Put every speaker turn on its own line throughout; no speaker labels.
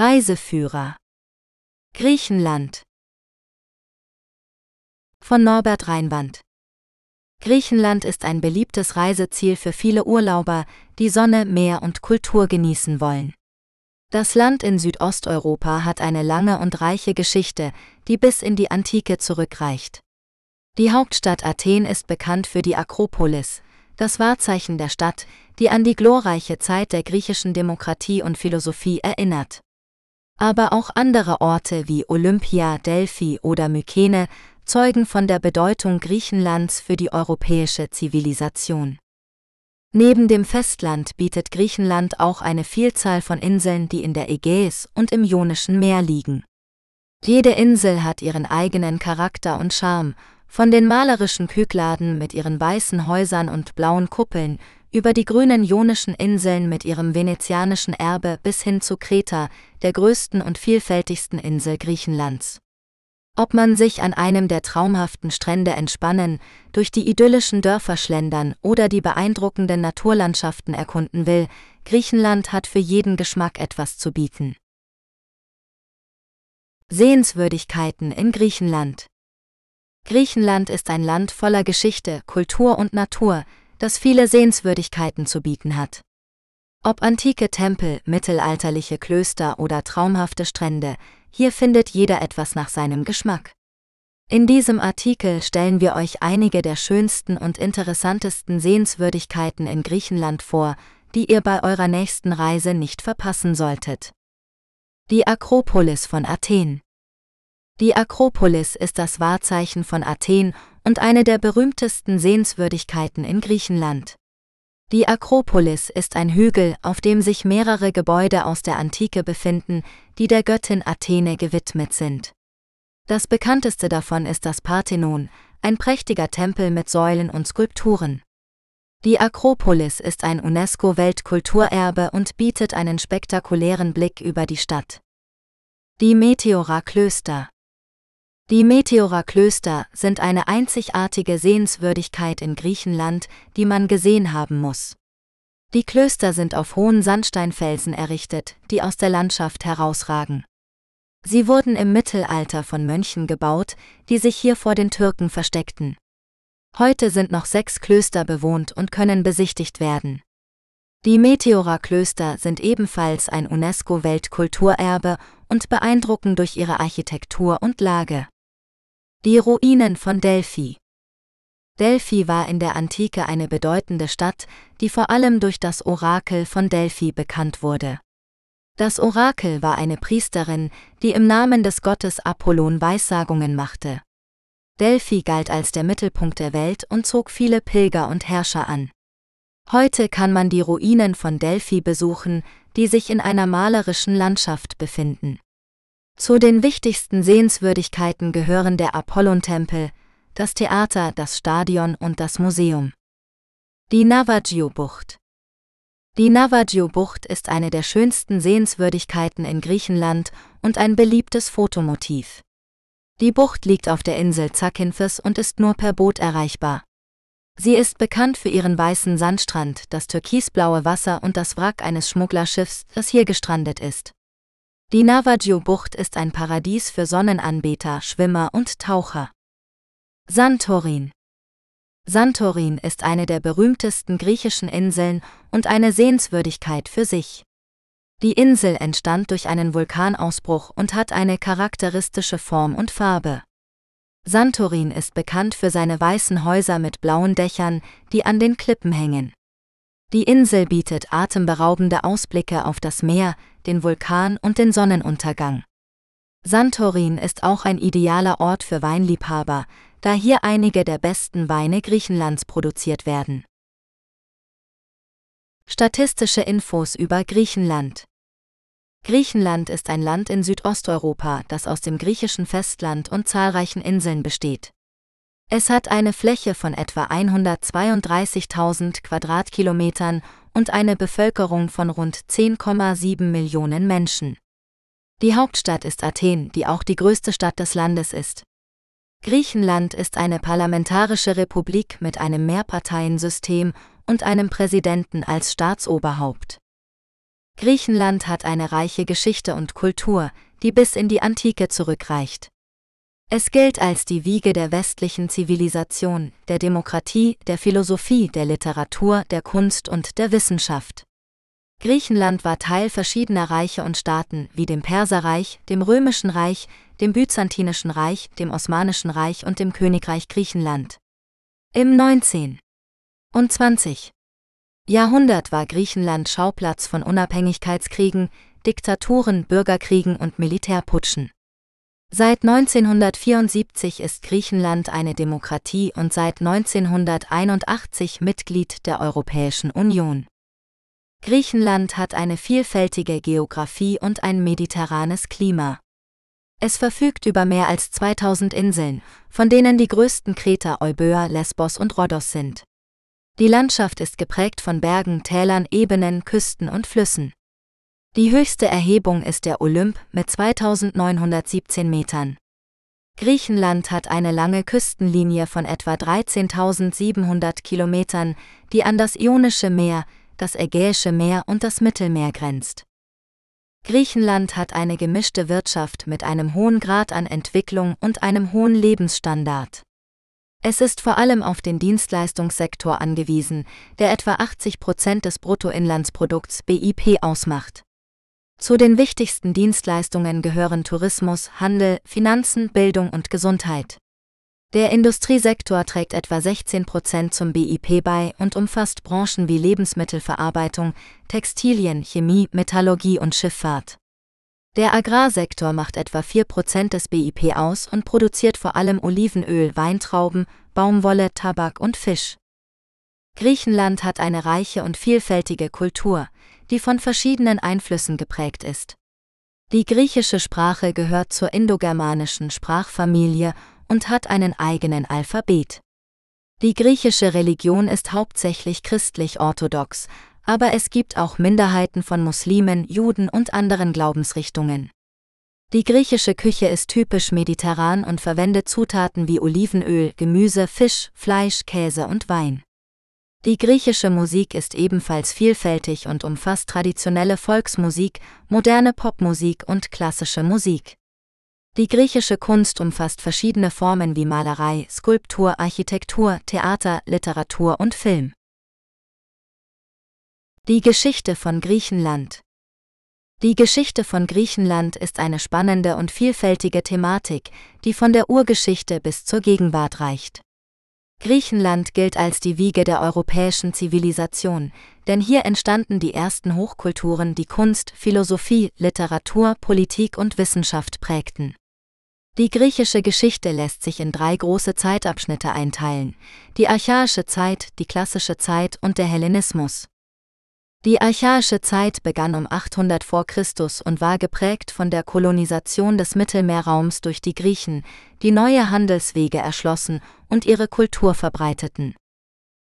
Reiseführer Griechenland von Norbert Reinwand Griechenland ist ein beliebtes Reiseziel für viele Urlauber, die Sonne, Meer und Kultur genießen wollen. Das Land in Südosteuropa hat eine lange und reiche Geschichte, die bis in die Antike zurückreicht. Die Hauptstadt Athen ist bekannt für die Akropolis, das Wahrzeichen der Stadt, die an die glorreiche Zeit der griechischen Demokratie und Philosophie erinnert. Aber auch andere Orte wie Olympia, Delphi oder Mykene zeugen von der Bedeutung Griechenlands für die europäische Zivilisation. Neben dem Festland bietet Griechenland auch eine Vielzahl von Inseln, die in der Ägäis und im Ionischen Meer liegen. Jede Insel hat ihren eigenen Charakter und Charme, von den malerischen Kykladen mit ihren weißen Häusern und blauen Kuppeln über die grünen Ionischen Inseln mit ihrem venezianischen Erbe bis hin zu Kreta, der größten und vielfältigsten Insel Griechenlands. Ob man sich an einem der traumhaften Strände entspannen, durch die idyllischen Dörfer schlendern oder die beeindruckenden Naturlandschaften erkunden will, Griechenland hat für jeden Geschmack etwas zu bieten. Sehenswürdigkeiten in Griechenland Griechenland ist ein Land voller Geschichte, Kultur und Natur, das viele Sehenswürdigkeiten zu bieten hat. Ob antike Tempel, mittelalterliche Klöster oder traumhafte Strände, hier findet jeder etwas nach seinem Geschmack. In diesem Artikel stellen wir euch einige der schönsten und interessantesten Sehenswürdigkeiten in Griechenland vor, die ihr bei eurer nächsten Reise nicht verpassen solltet. Die Akropolis von Athen Die Akropolis ist das Wahrzeichen von Athen und eine der berühmtesten Sehenswürdigkeiten in Griechenland. Die Akropolis ist ein Hügel, auf dem sich mehrere Gebäude aus der Antike befinden, die der Göttin Athene gewidmet sind. Das bekannteste davon ist das Parthenon, ein prächtiger Tempel mit Säulen und Skulpturen. Die Akropolis ist ein UNESCO-Weltkulturerbe und bietet einen spektakulären Blick über die Stadt. Die Meteora-Klöster die Meteora-Klöster sind eine einzigartige Sehenswürdigkeit in Griechenland, die man gesehen haben muss. Die Klöster sind auf hohen Sandsteinfelsen errichtet, die aus der Landschaft herausragen. Sie wurden im Mittelalter von Mönchen gebaut, die sich hier vor den Türken versteckten. Heute sind noch sechs Klöster bewohnt und können besichtigt werden. Die Meteora-Klöster sind ebenfalls ein UNESCO-Weltkulturerbe und beeindrucken durch ihre Architektur und Lage. Die Ruinen von Delphi Delphi war in der Antike eine bedeutende Stadt, die vor allem durch das Orakel von Delphi bekannt wurde. Das Orakel war eine Priesterin, die im Namen des Gottes Apollon Weissagungen machte. Delphi galt als der Mittelpunkt der Welt und zog viele Pilger und Herrscher an. Heute kann man die Ruinen von Delphi besuchen, die sich in einer malerischen Landschaft befinden. Zu den wichtigsten Sehenswürdigkeiten gehören der Apollontempel, das Theater, das Stadion und das Museum. Die Navajo-Bucht Die Navajo-Bucht ist eine der schönsten Sehenswürdigkeiten in Griechenland und ein beliebtes Fotomotiv. Die Bucht liegt auf der Insel Zakynthos und ist nur per Boot erreichbar. Sie ist bekannt für ihren weißen Sandstrand, das türkisblaue Wasser und das Wrack eines Schmugglerschiffs, das hier gestrandet ist. Die Navajo-Bucht ist ein Paradies für Sonnenanbeter, Schwimmer und Taucher. Santorin Santorin ist eine der berühmtesten griechischen Inseln und eine Sehenswürdigkeit für sich. Die Insel entstand durch einen Vulkanausbruch und hat eine charakteristische Form und Farbe. Santorin ist bekannt für seine weißen Häuser mit blauen Dächern, die an den Klippen hängen. Die Insel bietet atemberaubende Ausblicke auf das Meer, den Vulkan und den Sonnenuntergang. Santorin ist auch ein idealer Ort für Weinliebhaber, da hier einige der besten Weine Griechenlands produziert werden. Statistische Infos über Griechenland Griechenland ist ein Land in Südosteuropa, das aus dem griechischen Festland und zahlreichen Inseln besteht. Es hat eine Fläche von etwa 132.000 Quadratkilometern und eine Bevölkerung von rund 10,7 Millionen Menschen. Die Hauptstadt ist Athen, die auch die größte Stadt des Landes ist. Griechenland ist eine parlamentarische Republik mit einem Mehrparteiensystem und einem Präsidenten als Staatsoberhaupt. Griechenland hat eine reiche Geschichte und Kultur, die bis in die Antike zurückreicht. Es gilt als die Wiege der westlichen Zivilisation, der Demokratie, der Philosophie, der Literatur, der Kunst und der Wissenschaft. Griechenland war Teil verschiedener Reiche und Staaten wie dem Perserreich, dem Römischen Reich, dem Byzantinischen Reich, dem Osmanischen Reich und dem Königreich Griechenland. Im 19. und 20. Jahrhundert war Griechenland Schauplatz von Unabhängigkeitskriegen, Diktaturen, Bürgerkriegen und Militärputschen. Seit 1974 ist Griechenland eine Demokratie und seit 1981 Mitglied der Europäischen Union. Griechenland hat eine vielfältige Geographie und ein mediterranes Klima. Es verfügt über mehr als 2000 Inseln, von denen die größten Kreta Euböa, Lesbos und Rhodos sind. Die Landschaft ist geprägt von Bergen, Tälern, Ebenen, Küsten und Flüssen. Die höchste Erhebung ist der Olymp mit 2917 Metern. Griechenland hat eine lange Küstenlinie von etwa 13.700 Kilometern, die an das Ionische Meer, das Ägäische Meer und das Mittelmeer grenzt. Griechenland hat eine gemischte Wirtschaft mit einem hohen Grad an Entwicklung und einem hohen Lebensstandard. Es ist vor allem auf den Dienstleistungssektor angewiesen, der etwa 80 Prozent des Bruttoinlandsprodukts BIP ausmacht. Zu den wichtigsten Dienstleistungen gehören Tourismus, Handel, Finanzen, Bildung und Gesundheit. Der Industriesektor trägt etwa 16 Prozent zum BIP bei und umfasst Branchen wie Lebensmittelverarbeitung, Textilien, Chemie, Metallurgie und Schifffahrt. Der Agrarsektor macht etwa 4 Prozent des BIP aus und produziert vor allem Olivenöl, Weintrauben, Baumwolle, Tabak und Fisch. Griechenland hat eine reiche und vielfältige Kultur, die von verschiedenen Einflüssen geprägt ist. Die griechische Sprache gehört zur indogermanischen Sprachfamilie und hat einen eigenen Alphabet. Die griechische Religion ist hauptsächlich christlich-orthodox, aber es gibt auch Minderheiten von Muslimen, Juden und anderen Glaubensrichtungen. Die griechische Küche ist typisch mediterran und verwendet Zutaten wie Olivenöl, Gemüse, Fisch, Fleisch, Käse und Wein. Die griechische Musik ist ebenfalls vielfältig und umfasst traditionelle Volksmusik, moderne Popmusik und klassische Musik. Die griechische Kunst umfasst verschiedene Formen wie Malerei, Skulptur, Architektur, Theater, Literatur und Film. Die Geschichte von Griechenland Die Geschichte von Griechenland ist eine spannende und vielfältige Thematik, die von der Urgeschichte bis zur Gegenwart reicht. Griechenland gilt als die Wiege der europäischen Zivilisation, denn hier entstanden die ersten Hochkulturen, die Kunst, Philosophie, Literatur, Politik und Wissenschaft prägten. Die griechische Geschichte lässt sich in drei große Zeitabschnitte einteilen, die archaische Zeit, die klassische Zeit und der Hellenismus. Die archaische Zeit begann um 800 v. Chr. und war geprägt von der Kolonisation des Mittelmeerraums durch die Griechen, die neue Handelswege erschlossen und ihre Kultur verbreiteten.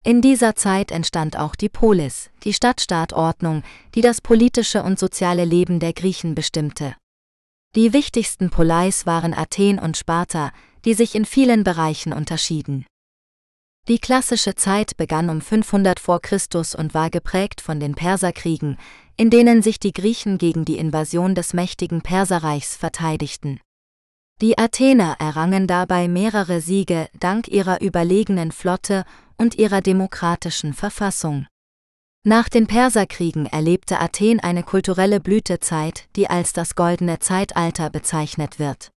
In dieser Zeit entstand auch die Polis, die Stadtstaatordnung, die das politische und soziale Leben der Griechen bestimmte. Die wichtigsten Poleis waren Athen und Sparta, die sich in vielen Bereichen unterschieden. Die klassische Zeit begann um 500 v. Chr. und war geprägt von den Perserkriegen, in denen sich die Griechen gegen die Invasion des mächtigen Perserreichs verteidigten. Die Athener errangen dabei mehrere Siege dank ihrer überlegenen Flotte und ihrer demokratischen Verfassung. Nach den Perserkriegen erlebte Athen eine kulturelle Blütezeit, die als das goldene Zeitalter bezeichnet wird.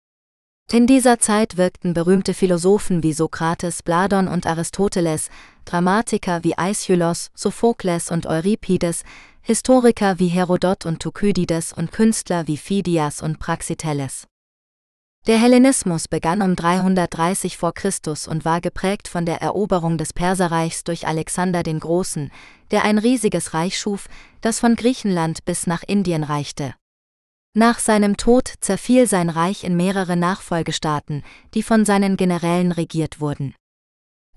In dieser Zeit wirkten berühmte Philosophen wie Sokrates, Pladon und Aristoteles, Dramatiker wie Aeschylus, Sophokles und Euripides, Historiker wie Herodot und Thukydides und Künstler wie Phidias und Praxiteles. Der Hellenismus begann um 330 v. Chr. und war geprägt von der Eroberung des Perserreichs durch Alexander den Großen, der ein riesiges Reich schuf, das von Griechenland bis nach Indien reichte. Nach seinem Tod zerfiel sein Reich in mehrere Nachfolgestaaten, die von seinen Generälen regiert wurden.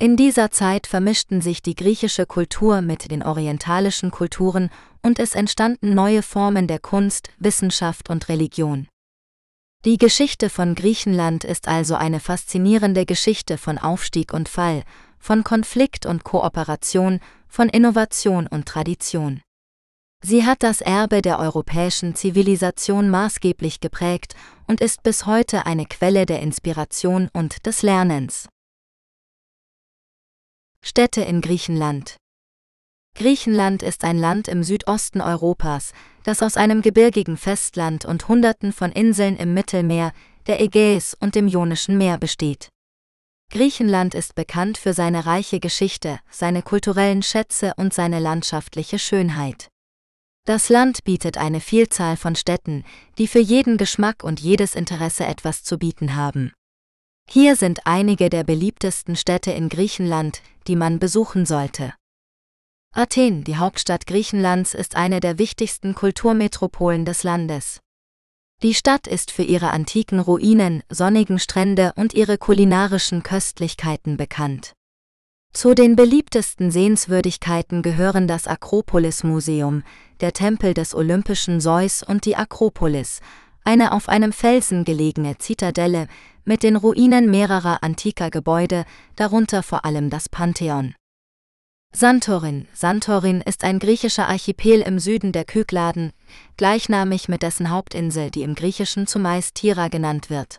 In dieser Zeit vermischten sich die griechische Kultur mit den orientalischen Kulturen und es entstanden neue Formen der Kunst, Wissenschaft und Religion. Die Geschichte von Griechenland ist also eine faszinierende Geschichte von Aufstieg und Fall, von Konflikt und Kooperation, von Innovation und Tradition. Sie hat das Erbe der europäischen Zivilisation maßgeblich geprägt und ist bis heute eine Quelle der Inspiration und des Lernens. Städte in Griechenland Griechenland ist ein Land im Südosten Europas, das aus einem gebirgigen Festland und Hunderten von Inseln im Mittelmeer, der Ägäis und dem Ionischen Meer besteht. Griechenland ist bekannt für seine reiche Geschichte, seine kulturellen Schätze und seine landschaftliche Schönheit. Das Land bietet eine Vielzahl von Städten, die für jeden Geschmack und jedes Interesse etwas zu bieten haben. Hier sind einige der beliebtesten Städte in Griechenland, die man besuchen sollte. Athen, die Hauptstadt Griechenlands, ist eine der wichtigsten Kulturmetropolen des Landes. Die Stadt ist für ihre antiken Ruinen, sonnigen Strände und ihre kulinarischen Köstlichkeiten bekannt. Zu den beliebtesten Sehenswürdigkeiten gehören das Akropolis-Museum, der Tempel des olympischen Zeus und die Akropolis, eine auf einem Felsen gelegene Zitadelle mit den Ruinen mehrerer antiker Gebäude, darunter vor allem das Pantheon. Santorin Santorin ist ein griechischer Archipel im Süden der Kykladen, gleichnamig mit dessen Hauptinsel, die im Griechischen zumeist Tira genannt wird.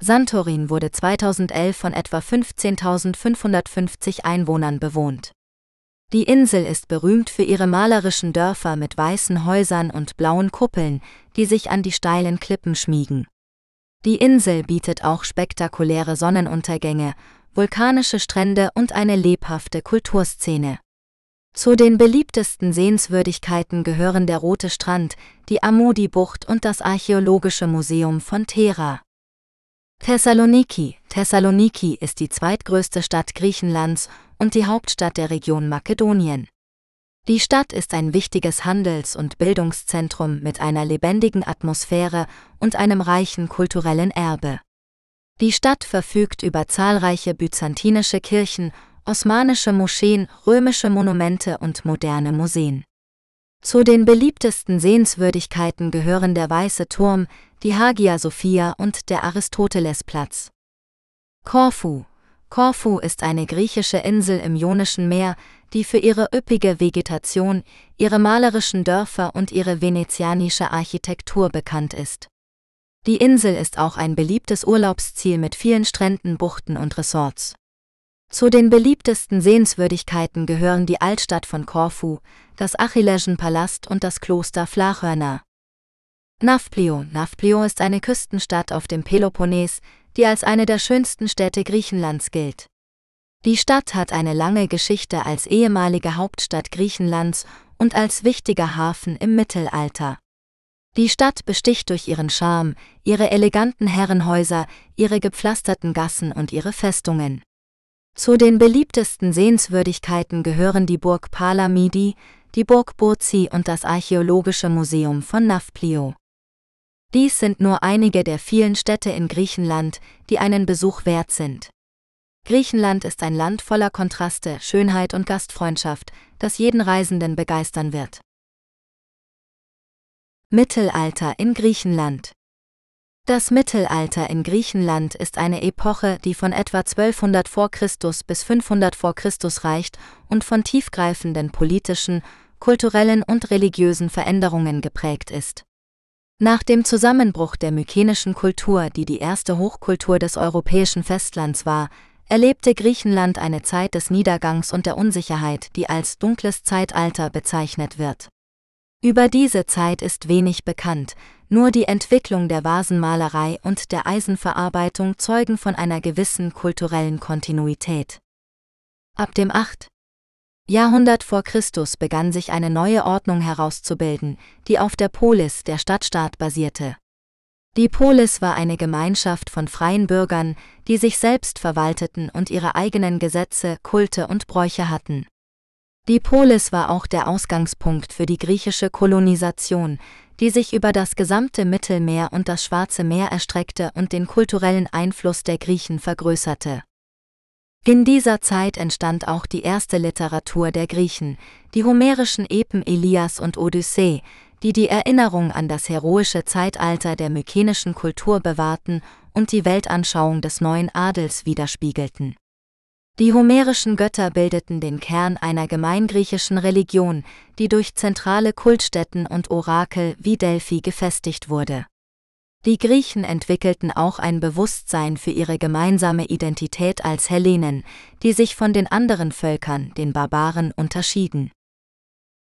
Santorin wurde 2011 von etwa 15.550 Einwohnern bewohnt. Die Insel ist berühmt für ihre malerischen Dörfer mit weißen Häusern und blauen Kuppeln, die sich an die steilen Klippen schmiegen. Die Insel bietet auch spektakuläre Sonnenuntergänge, vulkanische Strände und eine lebhafte Kulturszene. Zu den beliebtesten Sehenswürdigkeiten gehören der Rote Strand, die Amudi-Bucht und das Archäologische Museum von Thera. Thessaloniki Thessaloniki ist die zweitgrößte Stadt Griechenlands und die Hauptstadt der Region Makedonien. Die Stadt ist ein wichtiges Handels- und Bildungszentrum mit einer lebendigen Atmosphäre und einem reichen kulturellen Erbe. Die Stadt verfügt über zahlreiche byzantinische Kirchen, osmanische Moscheen, römische Monumente und moderne Museen. Zu den beliebtesten Sehenswürdigkeiten gehören der Weiße Turm, die Hagia Sophia und der Aristotelesplatz. Korfu Korfu ist eine griechische Insel im Ionischen Meer, die für ihre üppige Vegetation, ihre malerischen Dörfer und ihre venezianische Architektur bekannt ist. Die Insel ist auch ein beliebtes Urlaubsziel mit vielen Stränden, Buchten und Resorts. Zu den beliebtesten Sehenswürdigkeiten gehören die Altstadt von Korfu, das Achilleschen-Palast und das Kloster Flachhörner. Nafplio Nafplio ist eine Küstenstadt auf dem Peloponnes, die als eine der schönsten Städte Griechenlands gilt. Die Stadt hat eine lange Geschichte als ehemalige Hauptstadt Griechenlands und als wichtiger Hafen im Mittelalter. Die Stadt besticht durch ihren Charme, ihre eleganten Herrenhäuser, ihre gepflasterten Gassen und ihre Festungen. Zu den beliebtesten Sehenswürdigkeiten gehören die Burg Palamidi, die Burg Burzi und das Archäologische Museum von Nafplio. Dies sind nur einige der vielen Städte in Griechenland, die einen Besuch wert sind. Griechenland ist ein Land voller Kontraste, Schönheit und Gastfreundschaft, das jeden Reisenden begeistern wird. Mittelalter in Griechenland das Mittelalter in Griechenland ist eine Epoche, die von etwa 1200 v. Chr. bis 500 v. Chr. reicht und von tiefgreifenden politischen, kulturellen und religiösen Veränderungen geprägt ist. Nach dem Zusammenbruch der mykenischen Kultur, die die erste Hochkultur des europäischen Festlands war, erlebte Griechenland eine Zeit des Niedergangs und der Unsicherheit, die als dunkles Zeitalter bezeichnet wird. Über diese Zeit ist wenig bekannt, nur die Entwicklung der Vasenmalerei und der Eisenverarbeitung zeugen von einer gewissen kulturellen Kontinuität. Ab dem 8. Jahrhundert vor Christus begann sich eine neue Ordnung herauszubilden, die auf der Polis, der Stadtstaat, basierte. Die Polis war eine Gemeinschaft von freien Bürgern, die sich selbst verwalteten und ihre eigenen Gesetze, Kulte und Bräuche hatten. Die Polis war auch der Ausgangspunkt für die griechische Kolonisation, die sich über das gesamte Mittelmeer und das Schwarze Meer erstreckte und den kulturellen Einfluss der Griechen vergrößerte. In dieser Zeit entstand auch die erste Literatur der Griechen, die homerischen Epen Elias und Odyssee, die die Erinnerung an das heroische Zeitalter der mykenischen Kultur bewahrten und die Weltanschauung des neuen Adels widerspiegelten. Die homerischen Götter bildeten den Kern einer gemeingriechischen Religion, die durch zentrale Kultstätten und Orakel wie Delphi gefestigt wurde. Die Griechen entwickelten auch ein Bewusstsein für ihre gemeinsame Identität als Hellenen, die sich von den anderen Völkern, den Barbaren, unterschieden.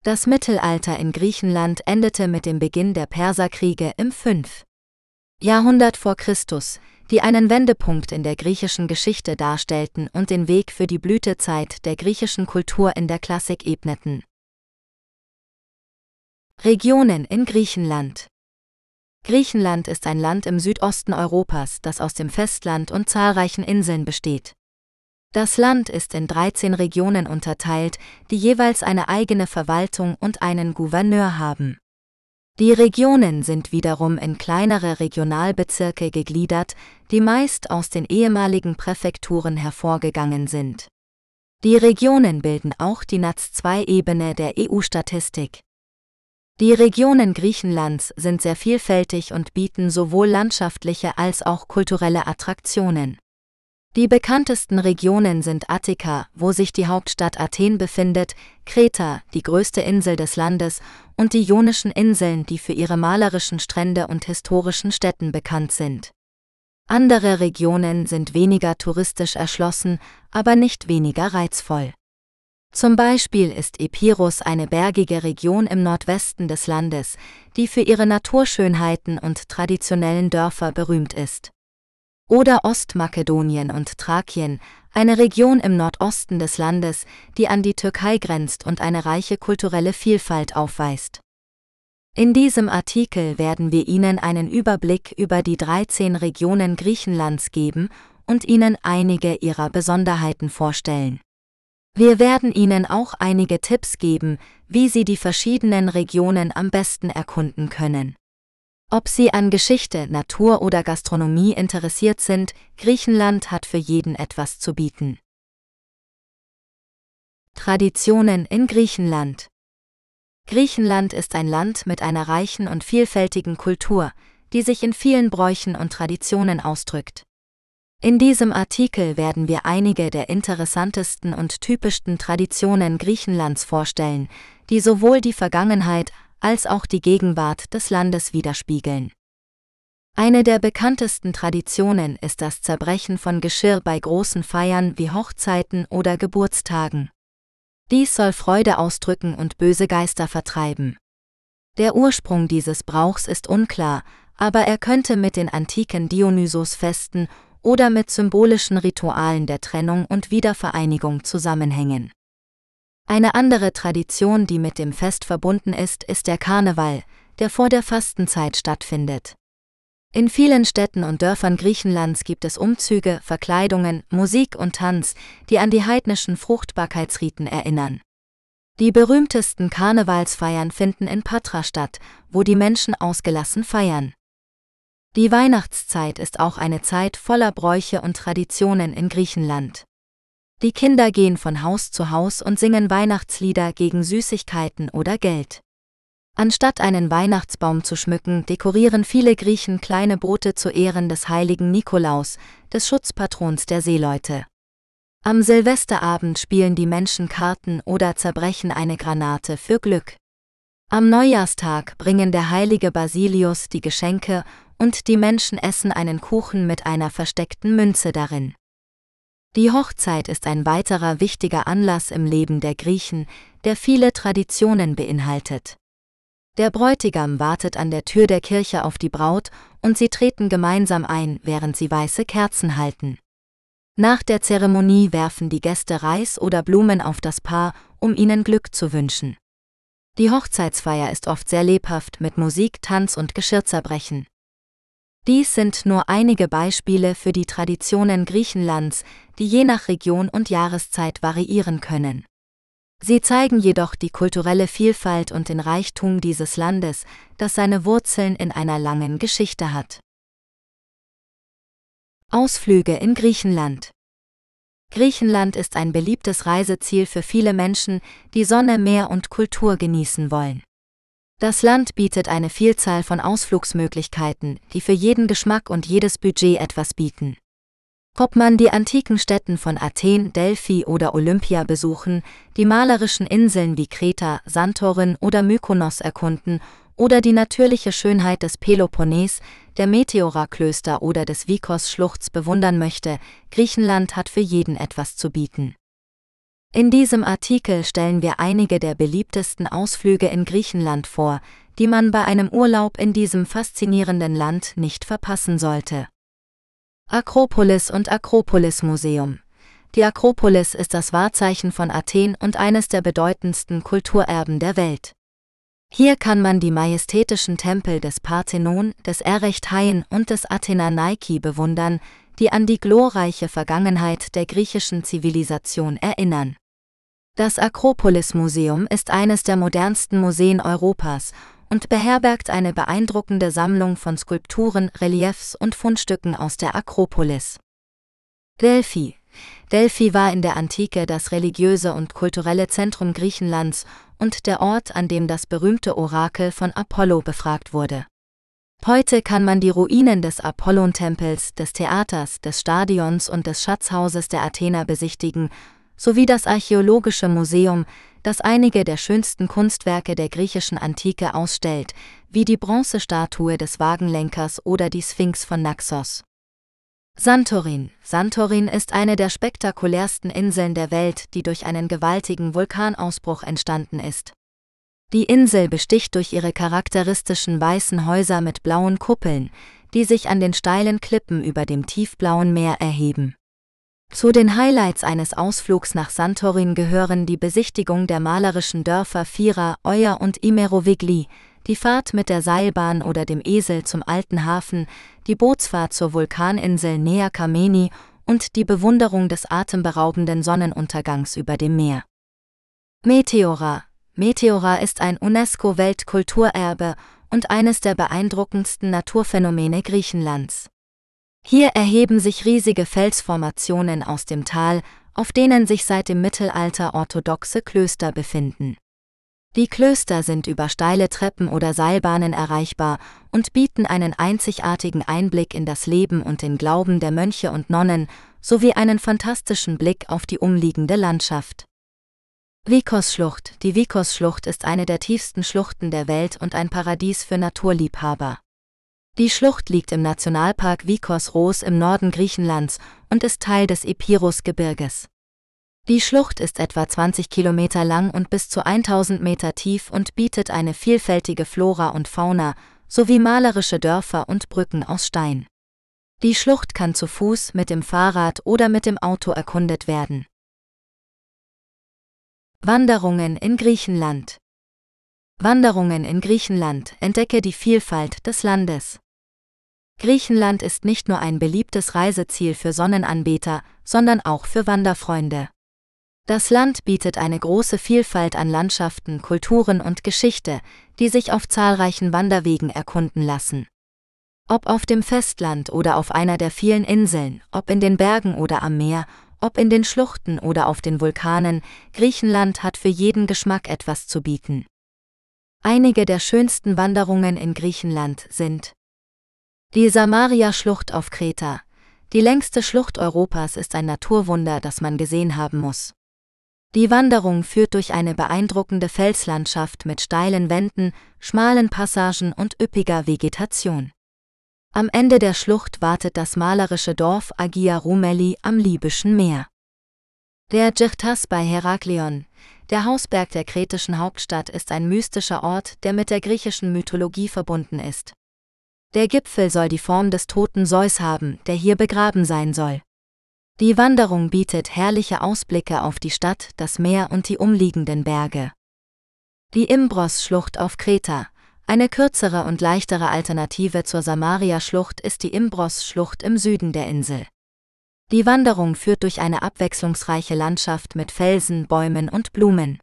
Das Mittelalter in Griechenland endete mit dem Beginn der Perserkriege im 5. Jahrhundert vor Christus, die einen Wendepunkt in der griechischen Geschichte darstellten und den Weg für die Blütezeit der griechischen Kultur in der Klassik ebneten. Regionen in Griechenland Griechenland ist ein Land im Südosten Europas, das aus dem Festland und zahlreichen Inseln besteht. Das Land ist in 13 Regionen unterteilt, die jeweils eine eigene Verwaltung und einen Gouverneur haben. Die Regionen sind wiederum in kleinere Regionalbezirke gegliedert, die meist aus den ehemaligen Präfekturen hervorgegangen sind. Die Regionen bilden auch die NATS-2-Ebene der EU-Statistik. Die Regionen Griechenlands sind sehr vielfältig und bieten sowohl landschaftliche als auch kulturelle Attraktionen. Die bekanntesten Regionen sind Attika, wo sich die Hauptstadt Athen befindet, Kreta, die größte Insel des Landes, und die Ionischen Inseln, die für ihre malerischen Strände und historischen Städten bekannt sind. Andere Regionen sind weniger touristisch erschlossen, aber nicht weniger reizvoll. Zum Beispiel ist Epirus eine bergige Region im Nordwesten des Landes, die für ihre Naturschönheiten und traditionellen Dörfer berühmt ist oder Ostmakedonien und Thrakien, eine Region im Nordosten des Landes, die an die Türkei grenzt und eine reiche kulturelle Vielfalt aufweist. In diesem Artikel werden wir Ihnen einen Überblick über die 13 Regionen Griechenlands geben und Ihnen einige ihrer Besonderheiten vorstellen. Wir werden Ihnen auch einige Tipps geben, wie Sie die verschiedenen Regionen am besten erkunden können. Ob Sie an Geschichte, Natur oder Gastronomie interessiert sind, Griechenland hat für jeden etwas zu bieten. Traditionen in Griechenland Griechenland ist ein Land mit einer reichen und vielfältigen Kultur, die sich in vielen Bräuchen und Traditionen ausdrückt. In diesem Artikel werden wir einige der interessantesten und typischsten Traditionen Griechenlands vorstellen, die sowohl die Vergangenheit als auch die Gegenwart des Landes widerspiegeln. Eine der bekanntesten Traditionen ist das Zerbrechen von Geschirr bei großen Feiern wie Hochzeiten oder Geburtstagen. Dies soll Freude ausdrücken und böse Geister vertreiben. Der Ursprung dieses Brauchs ist unklar, aber er könnte mit den antiken Dionysos-Festen oder mit symbolischen Ritualen der Trennung und Wiedervereinigung zusammenhängen. Eine andere Tradition, die mit dem Fest verbunden ist, ist der Karneval, der vor der Fastenzeit stattfindet. In vielen Städten und Dörfern Griechenlands gibt es Umzüge, Verkleidungen, Musik und Tanz, die an die heidnischen Fruchtbarkeitsriten erinnern. Die berühmtesten Karnevalsfeiern finden in Patra statt, wo die Menschen ausgelassen feiern. Die Weihnachtszeit ist auch eine Zeit voller Bräuche und Traditionen in Griechenland. Die Kinder gehen von Haus zu Haus und singen Weihnachtslieder gegen Süßigkeiten oder Geld. Anstatt einen Weihnachtsbaum zu schmücken, dekorieren viele Griechen kleine Boote zu Ehren des heiligen Nikolaus, des Schutzpatrons der Seeleute. Am Silvesterabend spielen die Menschen Karten oder zerbrechen eine Granate für Glück. Am Neujahrstag bringen der heilige Basilius die Geschenke und die Menschen essen einen Kuchen mit einer versteckten Münze darin. Die Hochzeit ist ein weiterer wichtiger Anlass im Leben der Griechen, der viele Traditionen beinhaltet. Der Bräutigam wartet an der Tür der Kirche auf die Braut und sie treten gemeinsam ein, während sie weiße Kerzen halten. Nach der Zeremonie werfen die Gäste Reis oder Blumen auf das Paar, um ihnen Glück zu wünschen. Die Hochzeitsfeier ist oft sehr lebhaft mit Musik, Tanz und Geschirrzerbrechen. Dies sind nur einige Beispiele für die Traditionen Griechenlands, die je nach Region und Jahreszeit variieren können. Sie zeigen jedoch die kulturelle Vielfalt und den Reichtum dieses Landes, das seine Wurzeln in einer langen Geschichte hat. Ausflüge in Griechenland Griechenland ist ein beliebtes Reiseziel für viele Menschen, die Sonne, Meer und Kultur genießen wollen. Das Land bietet eine Vielzahl von Ausflugsmöglichkeiten, die für jeden Geschmack und jedes Budget etwas bieten. Ob man die antiken Städten von Athen, Delphi oder Olympia besuchen, die malerischen Inseln wie Kreta, Santorin oder Mykonos erkunden oder die natürliche Schönheit des Peloponnes, der Meteora-Klöster oder des Vikos-Schluchts bewundern möchte, Griechenland hat für jeden etwas zu bieten. In diesem Artikel stellen wir einige der beliebtesten Ausflüge in Griechenland vor, die man bei einem Urlaub in diesem faszinierenden Land nicht verpassen sollte. Akropolis und Akropolis Museum Die Akropolis ist das Wahrzeichen von Athen und eines der bedeutendsten Kulturerben der Welt. Hier kann man die majestätischen Tempel des Parthenon, des Erechtheien und des Athena Nike bewundern, die an die glorreiche Vergangenheit der griechischen Zivilisation erinnern. Das Akropolis-Museum ist eines der modernsten Museen Europas und beherbergt eine beeindruckende Sammlung von Skulpturen, Reliefs und Fundstücken aus der Akropolis. Delphi Delphi war in der Antike das religiöse und kulturelle Zentrum Griechenlands und der Ort, an dem das berühmte Orakel von Apollo befragt wurde. Heute kann man die Ruinen des Apollontempels, des Theaters, des Stadions und des Schatzhauses der Athener besichtigen, sowie das Archäologische Museum, das einige der schönsten Kunstwerke der griechischen Antike ausstellt, wie die Bronzestatue des Wagenlenkers oder die Sphinx von Naxos. Santorin. Santorin ist eine der spektakulärsten Inseln der Welt, die durch einen gewaltigen Vulkanausbruch entstanden ist. Die Insel besticht durch ihre charakteristischen weißen Häuser mit blauen Kuppeln, die sich an den steilen Klippen über dem tiefblauen Meer erheben. Zu den Highlights eines Ausflugs nach Santorin gehören die Besichtigung der malerischen Dörfer Fira, Euer und Imerovigli, die Fahrt mit der Seilbahn oder dem Esel zum alten Hafen, die Bootsfahrt zur Vulkaninsel Nea Kameni und die Bewunderung des atemberaubenden Sonnenuntergangs über dem Meer. Meteora Meteora ist ein UNESCO-Weltkulturerbe und eines der beeindruckendsten Naturphänomene Griechenlands. Hier erheben sich riesige Felsformationen aus dem Tal, auf denen sich seit dem Mittelalter orthodoxe Klöster befinden. Die Klöster sind über steile Treppen oder Seilbahnen erreichbar und bieten einen einzigartigen Einblick in das Leben und den Glauben der Mönche und Nonnen sowie einen fantastischen Blick auf die umliegende Landschaft. Vikos-Schlucht Die Vikos-Schlucht ist eine der tiefsten Schluchten der Welt und ein Paradies für Naturliebhaber. Die Schlucht liegt im Nationalpark Vikos-Ros im Norden Griechenlands und ist Teil des Epirus-Gebirges. Die Schlucht ist etwa 20 Kilometer lang und bis zu 1000 Meter tief und bietet eine vielfältige Flora und Fauna sowie malerische Dörfer und Brücken aus Stein. Die Schlucht kann zu Fuß, mit dem Fahrrad oder mit dem Auto erkundet werden. Wanderungen in Griechenland Wanderungen in Griechenland entdecke die Vielfalt des Landes. Griechenland ist nicht nur ein beliebtes Reiseziel für Sonnenanbeter, sondern auch für Wanderfreunde. Das Land bietet eine große Vielfalt an Landschaften, Kulturen und Geschichte, die sich auf zahlreichen Wanderwegen erkunden lassen. Ob auf dem Festland oder auf einer der vielen Inseln, ob in den Bergen oder am Meer, ob in den Schluchten oder auf den Vulkanen, Griechenland hat für jeden Geschmack etwas zu bieten. Einige der schönsten Wanderungen in Griechenland sind die Samaria-Schlucht auf Kreta. Die längste Schlucht Europas ist ein Naturwunder, das man gesehen haben muss. Die Wanderung führt durch eine beeindruckende Felslandschaft mit steilen Wänden, schmalen Passagen und üppiger Vegetation. Am Ende der Schlucht wartet das malerische Dorf Agia Rumeli am Libyschen Meer. Der Djirtas bei Heraklion, der Hausberg der kretischen Hauptstadt, ist ein mystischer Ort, der mit der griechischen Mythologie verbunden ist. Der Gipfel soll die Form des toten Zeus haben, der hier begraben sein soll. Die Wanderung bietet herrliche Ausblicke auf die Stadt, das Meer und die umliegenden Berge. Die Imbros-Schlucht auf Kreta. Eine kürzere und leichtere Alternative zur Samaria-Schlucht ist die Imbros-Schlucht im Süden der Insel. Die Wanderung führt durch eine abwechslungsreiche Landschaft mit Felsen, Bäumen und Blumen.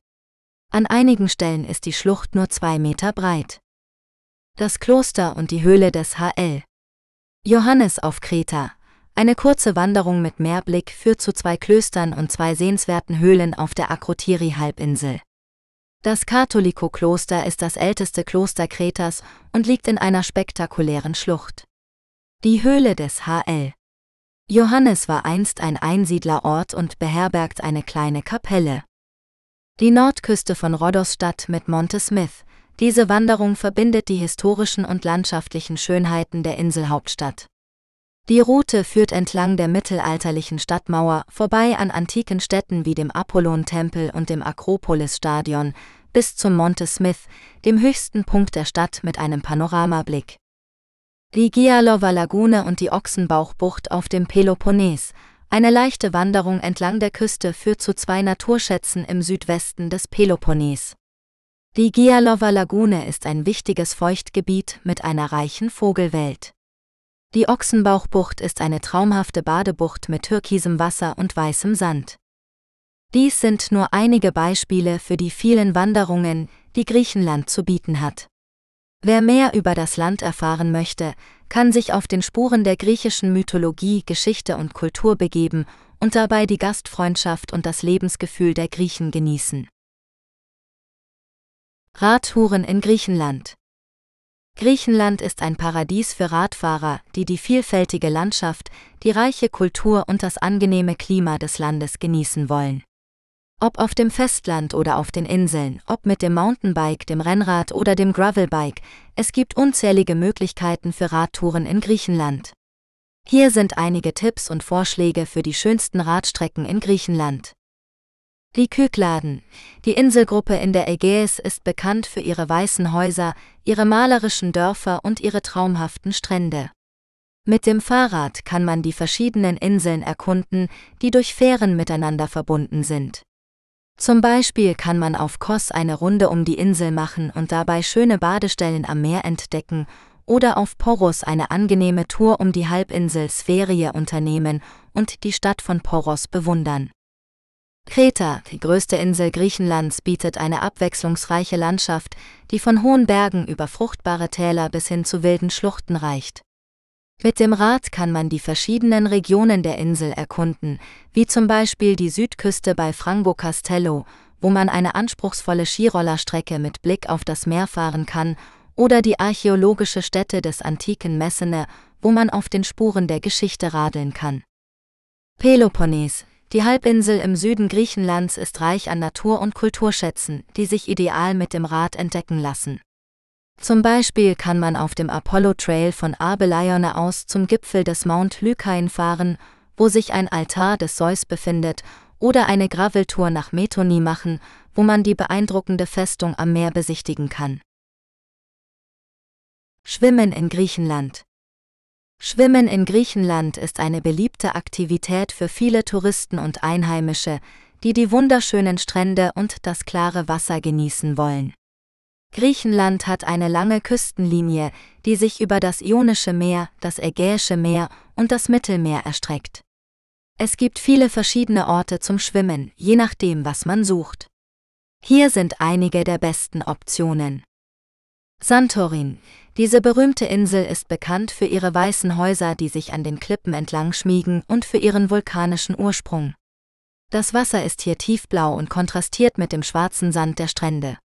An einigen Stellen ist die Schlucht nur zwei Meter breit. Das Kloster und die Höhle des HL. Johannes auf Kreta, eine kurze Wanderung mit Meerblick führt zu zwei Klöstern und zwei sehenswerten Höhlen auf der Akrotiri-Halbinsel. Das Katholiko-Kloster ist das älteste Kloster Kretas und liegt in einer spektakulären Schlucht. Die Höhle des HL. Johannes war einst ein Einsiedlerort und beherbergt eine kleine Kapelle. Die Nordküste von Rhodos Stadt mit Monte Smith. Diese Wanderung verbindet die historischen und landschaftlichen Schönheiten der Inselhauptstadt. Die Route führt entlang der mittelalterlichen Stadtmauer vorbei an antiken Städten wie dem Apollon-Tempel und dem Akropolis-Stadion bis zum Monte Smith, dem höchsten Punkt der Stadt mit einem Panoramablick. Die Gialova Lagune und die Ochsenbauchbucht auf dem Peloponnes, eine leichte Wanderung entlang der Küste führt zu zwei Naturschätzen im Südwesten des Peloponnes. Die Gialova Lagune ist ein wichtiges Feuchtgebiet mit einer reichen Vogelwelt. Die Ochsenbauchbucht ist eine traumhafte Badebucht mit türkisem Wasser und weißem Sand. Dies sind nur einige Beispiele für die vielen Wanderungen, die Griechenland zu bieten hat. Wer mehr über das Land erfahren möchte, kann sich auf den Spuren der griechischen Mythologie, Geschichte und Kultur begeben und dabei die Gastfreundschaft und das Lebensgefühl der Griechen genießen. Radtouren in Griechenland Griechenland ist ein Paradies für Radfahrer, die die vielfältige Landschaft, die reiche Kultur und das angenehme Klima des Landes genießen wollen. Ob auf dem Festland oder auf den Inseln, ob mit dem Mountainbike, dem Rennrad oder dem Gravelbike, es gibt unzählige Möglichkeiten für Radtouren in Griechenland. Hier sind einige Tipps und Vorschläge für die schönsten Radstrecken in Griechenland. Die Kykladen. Die Inselgruppe in der Ägäis ist bekannt für ihre weißen Häuser, ihre malerischen Dörfer und ihre traumhaften Strände. Mit dem Fahrrad kann man die verschiedenen Inseln erkunden, die durch Fähren miteinander verbunden sind. Zum Beispiel kann man auf Kos eine Runde um die Insel machen und dabei schöne Badestellen am Meer entdecken oder auf Poros eine angenehme Tour um die Halbinsel Spherie unternehmen und die Stadt von Poros bewundern. Kreta, die größte Insel Griechenlands, bietet eine abwechslungsreiche Landschaft, die von hohen Bergen über fruchtbare Täler bis hin zu wilden Schluchten reicht. Mit dem Rad kann man die verschiedenen Regionen der Insel erkunden, wie zum Beispiel die Südküste bei Frango Castello, wo man eine anspruchsvolle Skirollerstrecke mit Blick auf das Meer fahren kann, oder die archäologische Stätte des antiken Messene, wo man auf den Spuren der Geschichte radeln kann. Peloponnes, die Halbinsel im Süden Griechenlands ist reich an Natur- und Kulturschätzen, die sich ideal mit dem Rad entdecken lassen. Zum Beispiel kann man auf dem Apollo Trail von Abelaione aus zum Gipfel des Mount Lycaen fahren, wo sich ein Altar des Zeus befindet, oder eine Graveltour nach Methoni machen, wo man die beeindruckende Festung am Meer besichtigen kann. Schwimmen in Griechenland Schwimmen in Griechenland ist eine beliebte Aktivität für viele Touristen und Einheimische, die die wunderschönen Strände und das klare Wasser genießen wollen. Griechenland hat eine lange Küstenlinie, die sich über das Ionische Meer, das Ägäische Meer und das Mittelmeer erstreckt. Es gibt viele verschiedene Orte zum Schwimmen, je nachdem, was man sucht. Hier sind einige der besten Optionen. Santorin, diese berühmte Insel ist bekannt für ihre weißen Häuser, die sich an den Klippen entlang schmiegen und für ihren vulkanischen Ursprung. Das Wasser ist hier tiefblau und kontrastiert mit dem schwarzen Sand der Strände.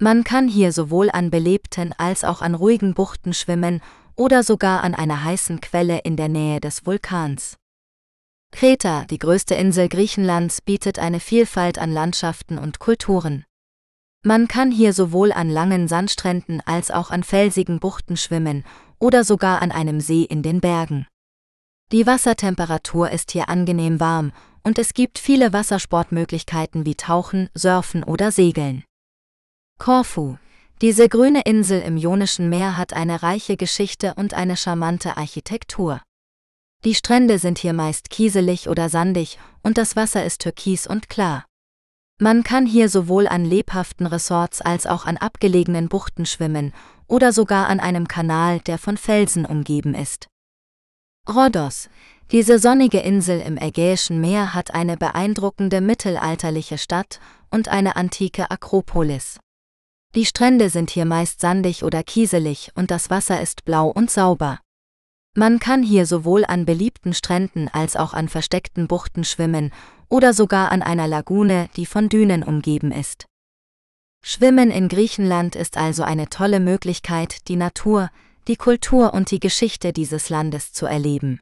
Man kann hier sowohl an belebten als auch an ruhigen Buchten schwimmen oder sogar an einer heißen Quelle in der Nähe des Vulkans. Kreta, die größte Insel Griechenlands, bietet eine Vielfalt an Landschaften und Kulturen. Man kann hier sowohl an langen Sandstränden als auch an felsigen Buchten schwimmen oder sogar an einem See in den Bergen. Die Wassertemperatur ist hier angenehm warm und es gibt viele Wassersportmöglichkeiten wie Tauchen, Surfen oder Segeln. Korfu. Diese grüne Insel im Ionischen Meer hat eine reiche Geschichte und eine charmante Architektur. Die Strände sind hier meist kieselig oder sandig und das Wasser ist türkis und klar. Man kann hier sowohl an lebhaften Resorts als auch an abgelegenen Buchten schwimmen oder sogar an einem Kanal, der von Felsen umgeben ist. Rhodos, diese sonnige Insel im Ägäischen Meer hat eine beeindruckende mittelalterliche Stadt und eine antike Akropolis. Die Strände sind hier meist sandig oder kieselig und das Wasser ist blau und sauber. Man kann hier sowohl an beliebten Stränden als auch an versteckten Buchten schwimmen oder sogar an einer Lagune, die von Dünen umgeben ist. Schwimmen in Griechenland ist also eine tolle Möglichkeit, die Natur, die Kultur und die Geschichte dieses Landes zu erleben.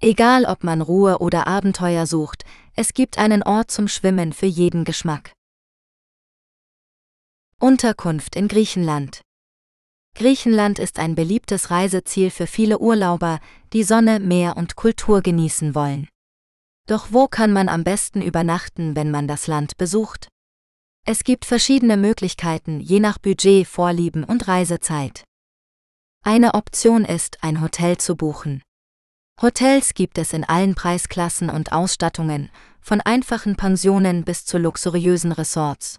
Egal ob man Ruhe oder Abenteuer sucht, es gibt einen Ort zum Schwimmen für jeden Geschmack. Unterkunft in Griechenland. Griechenland ist ein beliebtes Reiseziel für viele Urlauber, die Sonne, Meer und Kultur genießen wollen. Doch wo kann man am besten übernachten, wenn man das Land besucht? Es gibt verschiedene Möglichkeiten, je nach Budget, Vorlieben und Reisezeit. Eine Option ist, ein Hotel zu buchen. Hotels gibt es in allen Preisklassen und Ausstattungen, von einfachen Pensionen bis zu luxuriösen Resorts.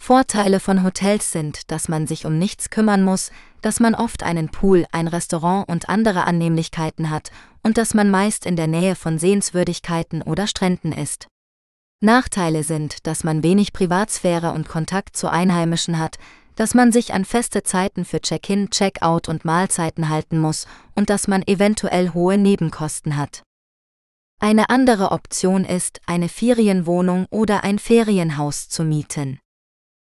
Vorteile von Hotels sind, dass man sich um nichts kümmern muss, dass man oft einen Pool, ein Restaurant und andere Annehmlichkeiten hat und dass man meist in der Nähe von Sehenswürdigkeiten oder Stränden ist. Nachteile sind, dass man wenig Privatsphäre und Kontakt zu Einheimischen hat, dass man sich an feste Zeiten für Check-in, Check-out und Mahlzeiten halten muss und dass man eventuell hohe Nebenkosten hat. Eine andere Option ist, eine Ferienwohnung oder ein Ferienhaus zu mieten.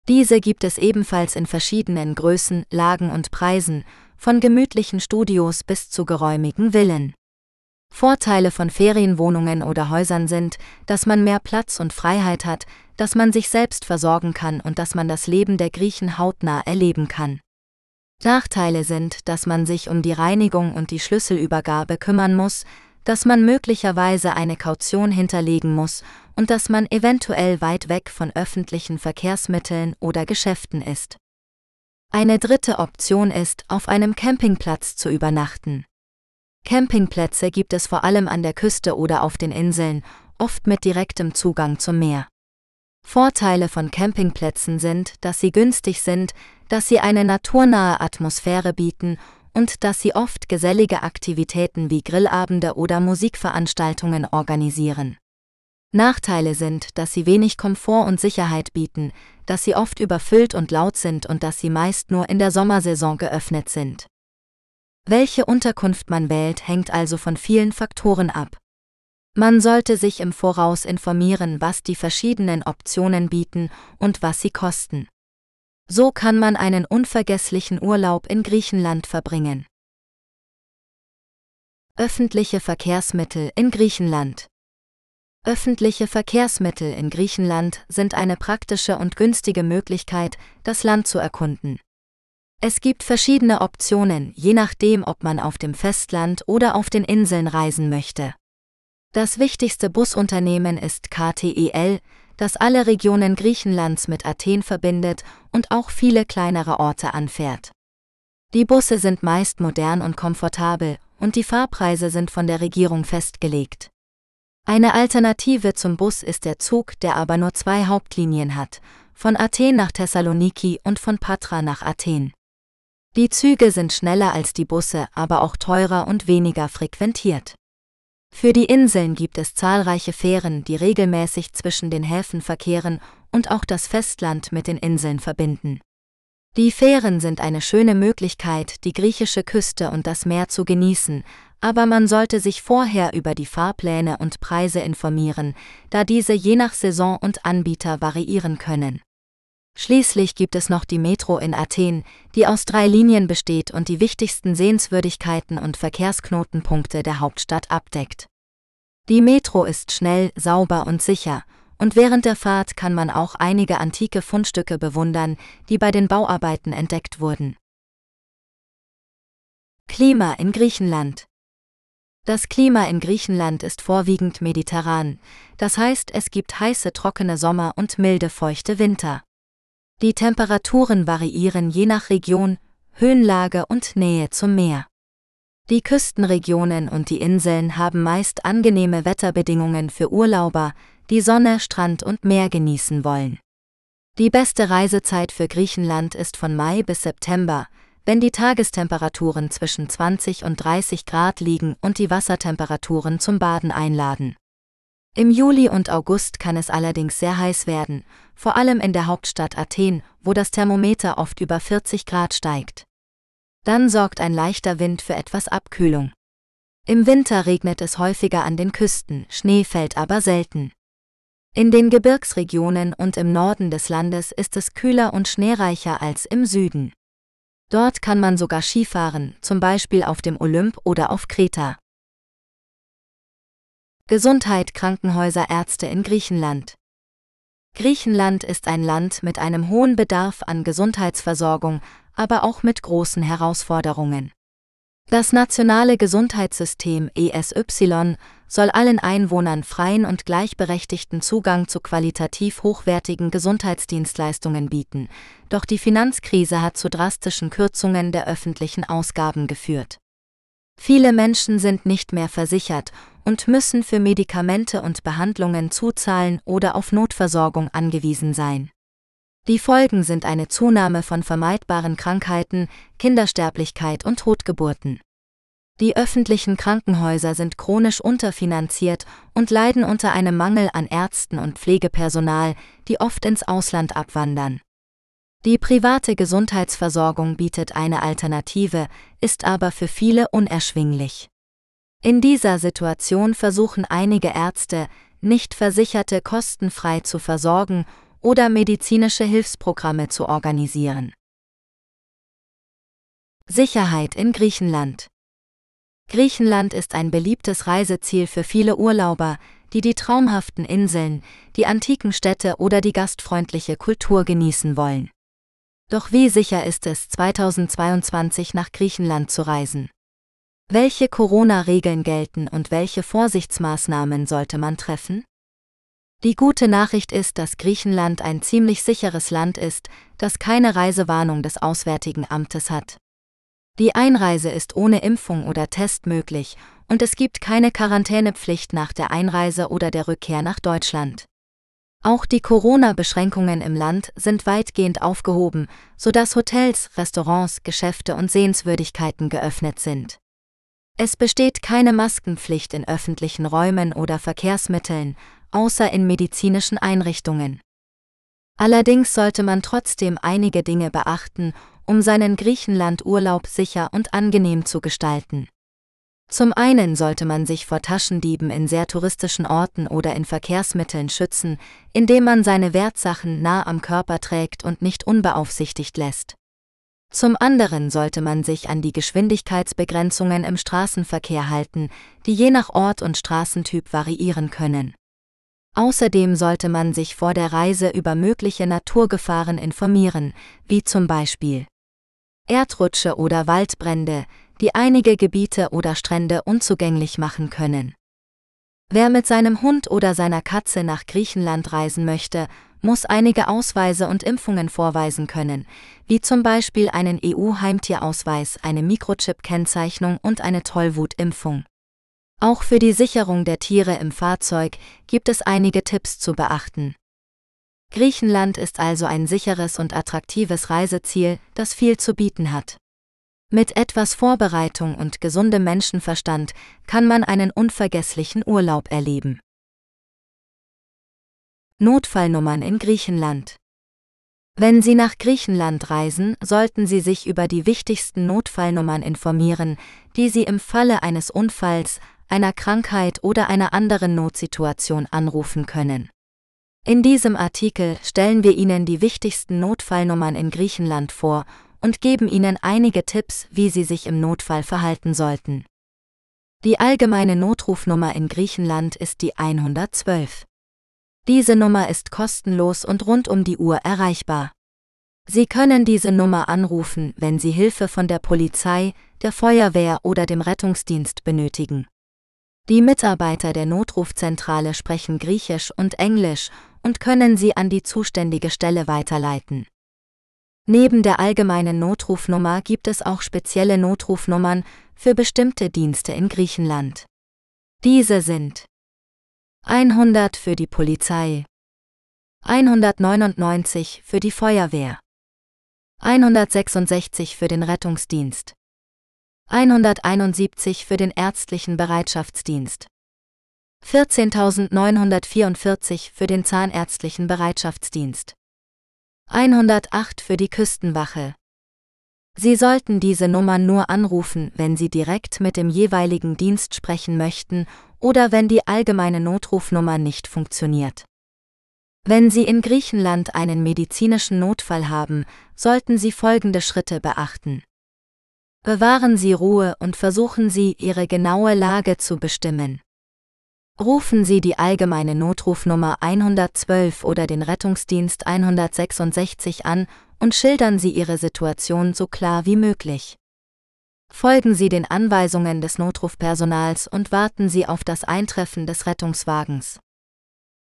Diese gibt es ebenfalls in verschiedenen Größen, Lagen und Preisen, von gemütlichen Studios bis zu geräumigen Villen. Vorteile von Ferienwohnungen oder Häusern sind, dass man mehr Platz und Freiheit hat, dass man sich selbst versorgen kann und dass man das Leben der Griechen hautnah erleben kann. Nachteile sind, dass man sich um die Reinigung und die Schlüsselübergabe kümmern muss, dass man möglicherweise eine Kaution hinterlegen muss und dass man eventuell weit weg von öffentlichen Verkehrsmitteln oder Geschäften ist. Eine dritte Option ist, auf einem Campingplatz zu übernachten. Campingplätze gibt es vor allem an der Küste oder auf den Inseln, oft mit direktem Zugang zum Meer. Vorteile von Campingplätzen sind, dass sie günstig sind, dass sie eine naturnahe Atmosphäre bieten und dass sie oft gesellige Aktivitäten wie Grillabende oder Musikveranstaltungen organisieren. Nachteile sind, dass sie wenig Komfort und Sicherheit bieten, dass sie oft überfüllt und laut sind und dass sie meist nur in der Sommersaison geöffnet sind. Welche Unterkunft man wählt, hängt also von vielen Faktoren ab. Man sollte sich im Voraus informieren, was die verschiedenen Optionen bieten und was sie kosten. So kann man einen unvergesslichen Urlaub in Griechenland verbringen. Öffentliche Verkehrsmittel in Griechenland Öffentliche Verkehrsmittel in Griechenland sind eine praktische und günstige Möglichkeit, das Land zu erkunden. Es gibt verschiedene Optionen, je nachdem, ob man auf dem Festland oder auf den Inseln reisen möchte. Das wichtigste Busunternehmen ist KTEL, das alle Regionen Griechenlands mit Athen verbindet und auch viele kleinere Orte anfährt. Die Busse sind meist modern und komfortabel und die Fahrpreise sind von der Regierung festgelegt. Eine Alternative zum Bus ist der Zug, der aber nur zwei Hauptlinien hat, von Athen nach Thessaloniki und von Patra nach Athen. Die Züge sind schneller als die Busse, aber auch teurer und weniger frequentiert. Für die Inseln gibt es zahlreiche Fähren, die regelmäßig zwischen den Häfen verkehren und auch das Festland mit den Inseln verbinden. Die Fähren sind eine schöne Möglichkeit, die griechische Küste und das Meer zu genießen, aber man sollte sich vorher über die Fahrpläne und Preise informieren, da diese je nach Saison und Anbieter variieren können. Schließlich gibt es noch die Metro in Athen, die aus drei Linien besteht und die wichtigsten Sehenswürdigkeiten und Verkehrsknotenpunkte der Hauptstadt abdeckt. Die Metro ist schnell, sauber und sicher, und während der Fahrt kann man auch einige antike Fundstücke bewundern, die bei den Bauarbeiten entdeckt wurden. Klima in Griechenland Das Klima in Griechenland ist vorwiegend mediterran, das heißt es gibt heiße, trockene Sommer und milde, feuchte Winter. Die Temperaturen variieren je nach Region, Höhenlage und Nähe zum Meer. Die Küstenregionen und die Inseln haben meist angenehme Wetterbedingungen für Urlauber, die Sonne, Strand und Meer genießen wollen. Die beste Reisezeit für Griechenland ist von Mai bis September, wenn die Tagestemperaturen zwischen 20 und 30 Grad liegen und die Wassertemperaturen zum Baden einladen. Im Juli und August kann es allerdings sehr heiß werden, vor allem in der Hauptstadt Athen, wo das Thermometer oft über 40 Grad steigt. Dann sorgt ein leichter Wind für etwas Abkühlung. Im Winter regnet es häufiger an den Küsten, Schnee fällt aber selten. In den Gebirgsregionen und im Norden des Landes ist es kühler und schneereicher als im Süden. Dort kann man sogar Skifahren, zum Beispiel auf dem Olymp oder auf Kreta. Gesundheit Krankenhäuser Ärzte in Griechenland. Griechenland ist ein Land mit einem hohen Bedarf an Gesundheitsversorgung, aber auch mit großen Herausforderungen. Das nationale Gesundheitssystem ESY soll allen Einwohnern freien und gleichberechtigten Zugang zu qualitativ hochwertigen Gesundheitsdienstleistungen bieten, doch die Finanzkrise hat zu drastischen Kürzungen der öffentlichen Ausgaben geführt. Viele Menschen sind nicht mehr versichert und müssen für Medikamente und Behandlungen zuzahlen oder auf Notversorgung angewiesen sein. Die Folgen sind eine Zunahme von vermeidbaren Krankheiten, Kindersterblichkeit und Totgeburten. Die öffentlichen Krankenhäuser sind chronisch unterfinanziert und leiden unter einem Mangel an Ärzten und Pflegepersonal, die oft ins Ausland abwandern. Die private Gesundheitsversorgung bietet eine Alternative, ist aber für viele unerschwinglich. In dieser Situation versuchen einige Ärzte, nicht Versicherte kostenfrei zu versorgen oder medizinische Hilfsprogramme zu organisieren. Sicherheit in Griechenland Griechenland ist ein beliebtes Reiseziel für viele Urlauber, die die traumhaften Inseln, die antiken Städte oder die gastfreundliche Kultur genießen wollen. Doch wie sicher ist es, 2022 nach Griechenland zu reisen? Welche Corona-Regeln gelten und welche Vorsichtsmaßnahmen sollte man treffen? Die gute Nachricht ist, dass Griechenland ein ziemlich sicheres Land ist, das keine Reisewarnung des Auswärtigen Amtes hat. Die Einreise ist ohne Impfung oder Test möglich und es gibt keine Quarantänepflicht nach der Einreise oder der Rückkehr nach Deutschland. Auch die Corona-Beschränkungen im Land sind weitgehend aufgehoben, sodass Hotels, Restaurants, Geschäfte und Sehenswürdigkeiten geöffnet sind. Es besteht keine Maskenpflicht in öffentlichen Räumen oder Verkehrsmitteln, außer in medizinischen Einrichtungen. Allerdings sollte man trotzdem einige Dinge beachten, um seinen Griechenland-Urlaub sicher und angenehm zu gestalten. Zum einen sollte man sich vor Taschendieben in sehr touristischen Orten oder in Verkehrsmitteln schützen, indem man seine Wertsachen nah am Körper trägt und nicht unbeaufsichtigt lässt. Zum anderen sollte man sich an die Geschwindigkeitsbegrenzungen im Straßenverkehr halten, die je nach Ort und Straßentyp variieren können. Außerdem sollte man sich vor der Reise über mögliche Naturgefahren informieren, wie zum Beispiel Erdrutsche oder Waldbrände, die einige Gebiete oder Strände unzugänglich machen können. Wer mit seinem Hund oder seiner Katze nach Griechenland reisen möchte, muss einige Ausweise und Impfungen vorweisen können, wie zum Beispiel einen EU-Heimtierausweis, eine Mikrochip-Kennzeichnung und eine Tollwutimpfung. Auch für die Sicherung der Tiere im Fahrzeug gibt es einige Tipps zu beachten. Griechenland ist also ein sicheres und attraktives Reiseziel, das viel zu bieten hat. Mit etwas Vorbereitung und gesundem Menschenverstand kann man einen unvergesslichen Urlaub erleben. Notfallnummern in Griechenland. Wenn Sie nach Griechenland reisen, sollten Sie sich über die wichtigsten Notfallnummern informieren, die Sie im Falle eines Unfalls, einer Krankheit oder einer anderen Notsituation anrufen können. In diesem Artikel stellen wir Ihnen die wichtigsten Notfallnummern in Griechenland vor und geben Ihnen einige Tipps, wie Sie sich im Notfall verhalten sollten. Die allgemeine Notrufnummer in Griechenland ist die 112. Diese Nummer ist kostenlos und rund um die Uhr erreichbar. Sie können diese Nummer anrufen, wenn Sie Hilfe von der Polizei, der Feuerwehr oder dem Rettungsdienst benötigen. Die Mitarbeiter der Notrufzentrale sprechen Griechisch und Englisch und können Sie an die zuständige Stelle weiterleiten. Neben der allgemeinen Notrufnummer gibt es auch spezielle Notrufnummern für bestimmte Dienste in Griechenland. Diese sind 100 für die Polizei, 199 für die Feuerwehr, 166 für den Rettungsdienst, 171 für den ärztlichen Bereitschaftsdienst, 14.944 für den zahnärztlichen Bereitschaftsdienst, 108 für die Küstenwache. Sie sollten diese Nummern nur anrufen, wenn Sie direkt mit dem jeweiligen Dienst sprechen möchten oder wenn die allgemeine Notrufnummer nicht funktioniert. Wenn Sie in Griechenland einen medizinischen Notfall haben, sollten Sie folgende Schritte beachten. Bewahren Sie Ruhe und versuchen Sie, Ihre genaue Lage zu bestimmen. Rufen Sie die allgemeine Notrufnummer 112 oder den Rettungsdienst 166 an und schildern Sie Ihre Situation so klar wie möglich. Folgen Sie den Anweisungen des Notrufpersonals und warten Sie auf das Eintreffen des Rettungswagens.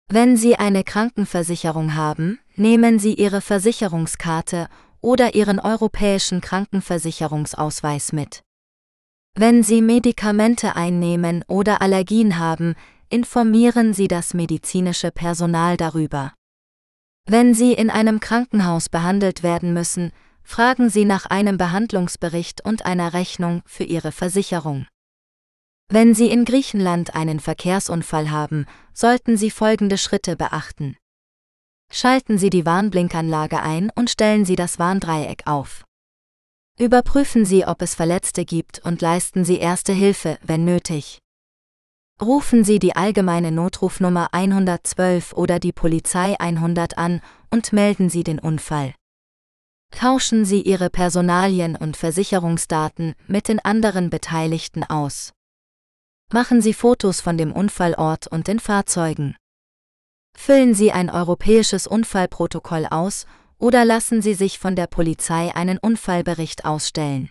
Wenn Sie eine Krankenversicherung haben, nehmen Sie Ihre Versicherungskarte oder Ihren europäischen Krankenversicherungsausweis mit. Wenn Sie Medikamente einnehmen oder Allergien haben, informieren Sie das medizinische Personal darüber. Wenn Sie in einem Krankenhaus behandelt werden müssen, fragen Sie nach einem Behandlungsbericht und einer Rechnung für Ihre Versicherung. Wenn Sie in Griechenland einen Verkehrsunfall haben, sollten Sie folgende Schritte beachten. Schalten Sie die Warnblinkanlage ein und stellen Sie das Warndreieck auf. Überprüfen Sie, ob es Verletzte gibt und leisten Sie erste Hilfe, wenn nötig. Rufen Sie die allgemeine Notrufnummer 112 oder die Polizei 100 an und melden Sie den Unfall. Tauschen Sie Ihre Personalien und Versicherungsdaten mit den anderen Beteiligten aus. Machen Sie Fotos von dem Unfallort und den Fahrzeugen. Füllen Sie ein europäisches Unfallprotokoll aus oder lassen Sie sich von der Polizei einen Unfallbericht ausstellen.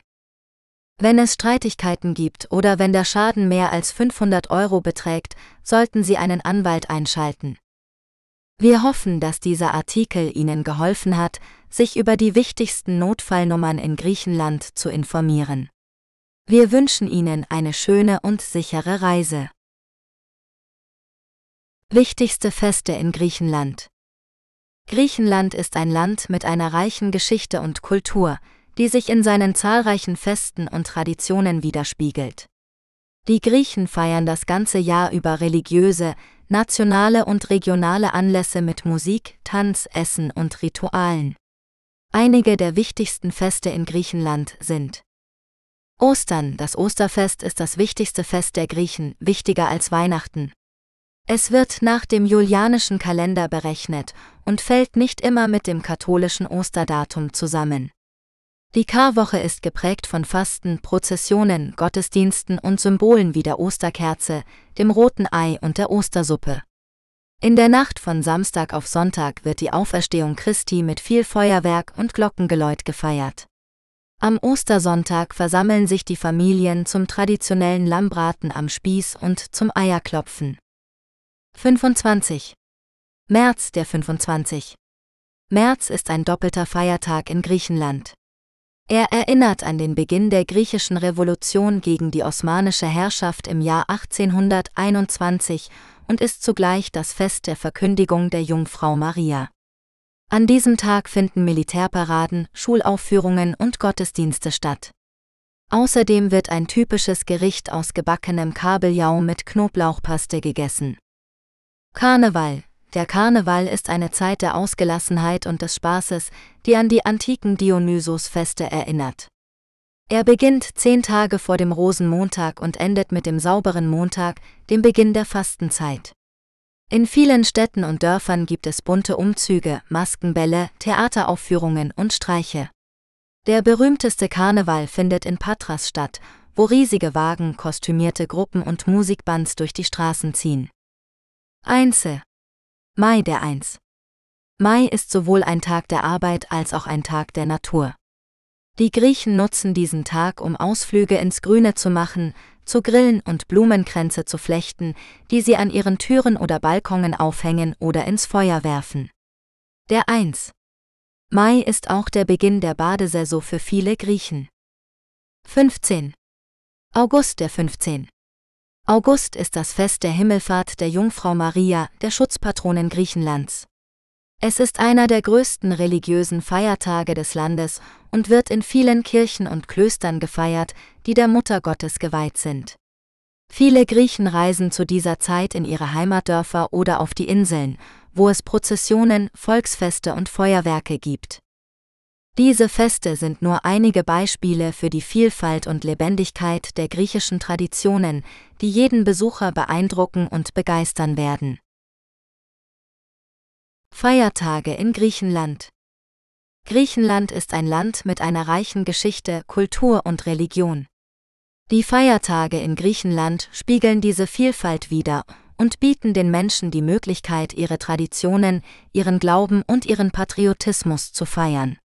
Wenn es Streitigkeiten gibt oder wenn der Schaden mehr als 500 Euro beträgt, sollten Sie einen Anwalt einschalten. Wir hoffen, dass dieser Artikel Ihnen geholfen hat, sich über die wichtigsten Notfallnummern in Griechenland zu informieren. Wir wünschen Ihnen eine schöne und sichere Reise. Wichtigste Feste in Griechenland Griechenland ist ein Land mit einer reichen Geschichte und Kultur, die sich in seinen zahlreichen Festen und Traditionen widerspiegelt. Die Griechen feiern das ganze Jahr über religiöse, nationale und regionale Anlässe mit Musik, Tanz, Essen und Ritualen. Einige der wichtigsten Feste in Griechenland sind Ostern, das Osterfest ist das wichtigste Fest der Griechen, wichtiger als Weihnachten. Es wird nach dem julianischen Kalender berechnet und fällt nicht immer mit dem katholischen Osterdatum zusammen. Die Karwoche ist geprägt von Fasten, Prozessionen, Gottesdiensten und Symbolen wie der Osterkerze, dem roten Ei und der Ostersuppe. In der Nacht von Samstag auf Sonntag wird die Auferstehung Christi mit viel Feuerwerk und Glockengeläut gefeiert. Am Ostersonntag versammeln sich die Familien zum traditionellen Lammbraten am Spieß und zum Eierklopfen. 25. März der 25. März ist ein doppelter Feiertag in Griechenland. Er erinnert an den Beginn der griechischen Revolution gegen die osmanische Herrschaft im Jahr 1821 und ist zugleich das Fest der Verkündigung der Jungfrau Maria. An diesem Tag finden Militärparaden, Schulaufführungen und Gottesdienste statt. Außerdem wird ein typisches Gericht aus gebackenem Kabeljau mit Knoblauchpaste gegessen. Karneval. Der Karneval ist eine Zeit der Ausgelassenheit und des Spaßes, die an die antiken Dionysos-Feste erinnert. Er beginnt zehn Tage vor dem Rosenmontag und endet mit dem sauberen Montag, dem Beginn der Fastenzeit. In vielen Städten und Dörfern gibt es bunte Umzüge, Maskenbälle, Theateraufführungen und Streiche. Der berühmteste Karneval findet in Patras statt, wo riesige Wagen, kostümierte Gruppen und Musikbands durch die Straßen ziehen. Einse. Mai der Eins. Mai ist sowohl ein Tag der Arbeit als auch ein Tag der Natur. Die Griechen nutzen diesen Tag, um Ausflüge ins Grüne zu machen, zu grillen und Blumenkränze zu flechten, die sie an ihren Türen oder Balkonen aufhängen oder ins Feuer werfen. Der 1. Mai ist auch der Beginn der Badesaison für viele Griechen. 15. August der 15. August ist das Fest der Himmelfahrt der Jungfrau Maria, der Schutzpatronin Griechenlands. Es ist einer der größten religiösen Feiertage des Landes und wird in vielen Kirchen und Klöstern gefeiert, die der Mutter Gottes geweiht sind. Viele Griechen reisen zu dieser Zeit in ihre Heimatdörfer oder auf die Inseln, wo es Prozessionen, Volksfeste und Feuerwerke gibt. Diese Feste sind nur einige Beispiele für die Vielfalt und Lebendigkeit der griechischen Traditionen, die jeden Besucher beeindrucken und begeistern werden. Feiertage in Griechenland Griechenland ist ein Land mit einer reichen Geschichte, Kultur und Religion. Die Feiertage in Griechenland spiegeln diese Vielfalt wider und bieten den Menschen die Möglichkeit, ihre Traditionen, ihren Glauben und ihren Patriotismus zu feiern.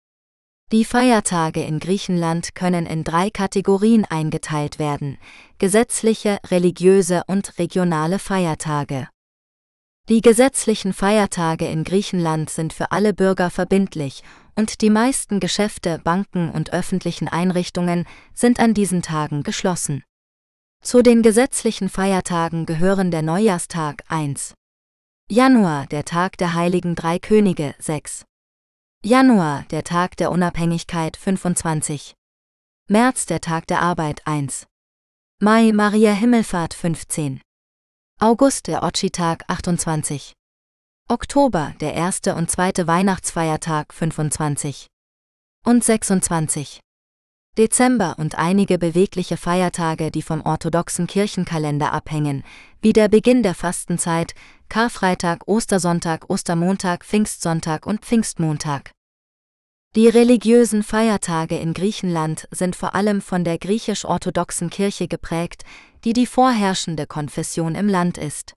Die Feiertage in Griechenland können in drei Kategorien eingeteilt werden, gesetzliche, religiöse und regionale Feiertage. Die gesetzlichen Feiertage in Griechenland sind für alle Bürger verbindlich und die meisten Geschäfte, Banken und öffentlichen Einrichtungen sind an diesen Tagen geschlossen. Zu den gesetzlichen Feiertagen gehören der Neujahrstag 1. Januar, der Tag der Heiligen Drei Könige 6. Januar, der Tag der Unabhängigkeit 25. März, der Tag der Arbeit 1. Mai, Maria Himmelfahrt 15. August, der Otschi-Tag 28. Oktober, der erste und zweite Weihnachtsfeiertag 25. Und 26. Dezember und einige bewegliche Feiertage, die vom orthodoxen Kirchenkalender abhängen, wie der Beginn der Fastenzeit, Karfreitag, Ostersonntag, Ostermontag, Pfingstsonntag und Pfingstmontag. Die religiösen Feiertage in Griechenland sind vor allem von der griechisch-orthodoxen Kirche geprägt, die die vorherrschende Konfession im Land ist.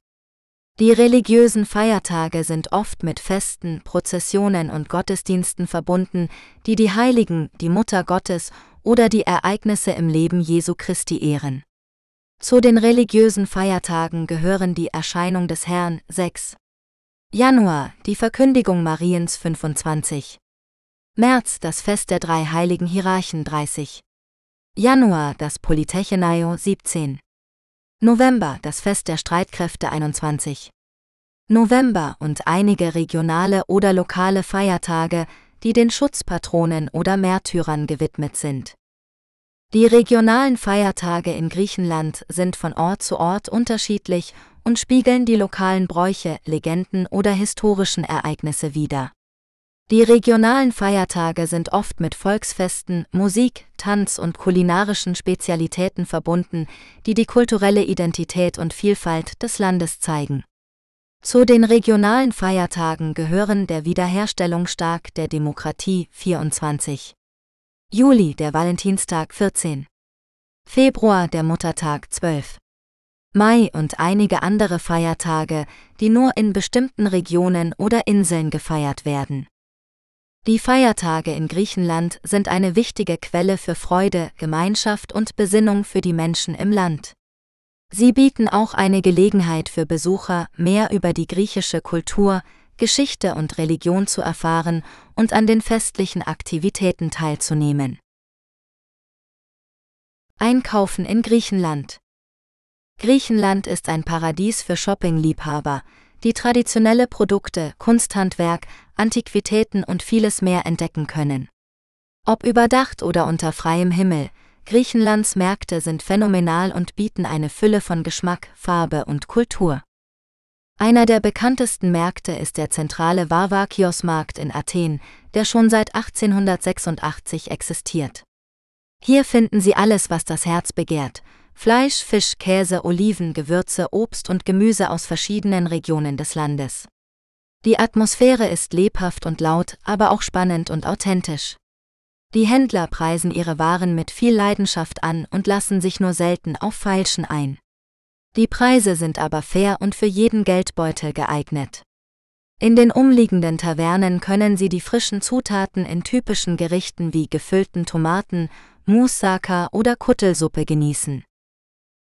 Die religiösen Feiertage sind oft mit Festen, Prozessionen und Gottesdiensten verbunden, die die Heiligen, die Mutter Gottes oder die Ereignisse im Leben Jesu Christi ehren. Zu den religiösen Feiertagen gehören die Erscheinung des Herrn 6. Januar, die Verkündigung Mariens 25. März das Fest der drei heiligen Hierarchen 30. Januar das Polytechenio 17. November das Fest der Streitkräfte 21. November und einige regionale oder lokale Feiertage, die den Schutzpatronen oder Märtyrern gewidmet sind. Die regionalen Feiertage in Griechenland sind von Ort zu Ort unterschiedlich und spiegeln die lokalen Bräuche, Legenden oder historischen Ereignisse wider. Die regionalen Feiertage sind oft mit Volksfesten, Musik, Tanz und kulinarischen Spezialitäten verbunden, die die kulturelle Identität und Vielfalt des Landes zeigen. Zu den regionalen Feiertagen gehören der Wiederherstellungstag der Demokratie 24. Juli der Valentinstag 14. Februar der Muttertag 12. Mai und einige andere Feiertage, die nur in bestimmten Regionen oder Inseln gefeiert werden. Die Feiertage in Griechenland sind eine wichtige Quelle für Freude, Gemeinschaft und Besinnung für die Menschen im Land. Sie bieten auch eine Gelegenheit für Besucher, mehr über die griechische Kultur, Geschichte und Religion zu erfahren und an den festlichen Aktivitäten teilzunehmen. Einkaufen in Griechenland Griechenland ist ein Paradies für Shoppingliebhaber, die traditionelle Produkte, Kunsthandwerk, Antiquitäten und vieles mehr entdecken können. Ob überdacht oder unter freiem Himmel, Griechenlands Märkte sind phänomenal und bieten eine Fülle von Geschmack, Farbe und Kultur. Einer der bekanntesten Märkte ist der zentrale Varvakios-Markt in Athen, der schon seit 1886 existiert. Hier finden Sie alles, was das Herz begehrt, Fleisch, Fisch, Käse, Oliven, Gewürze, Obst und Gemüse aus verschiedenen Regionen des Landes. Die Atmosphäre ist lebhaft und laut, aber auch spannend und authentisch. Die Händler preisen ihre Waren mit viel Leidenschaft an und lassen sich nur selten auf Feilschen ein. Die Preise sind aber fair und für jeden Geldbeutel geeignet. In den umliegenden Tavernen können Sie die frischen Zutaten in typischen Gerichten wie gefüllten Tomaten, Moussaka oder Kuttelsuppe genießen.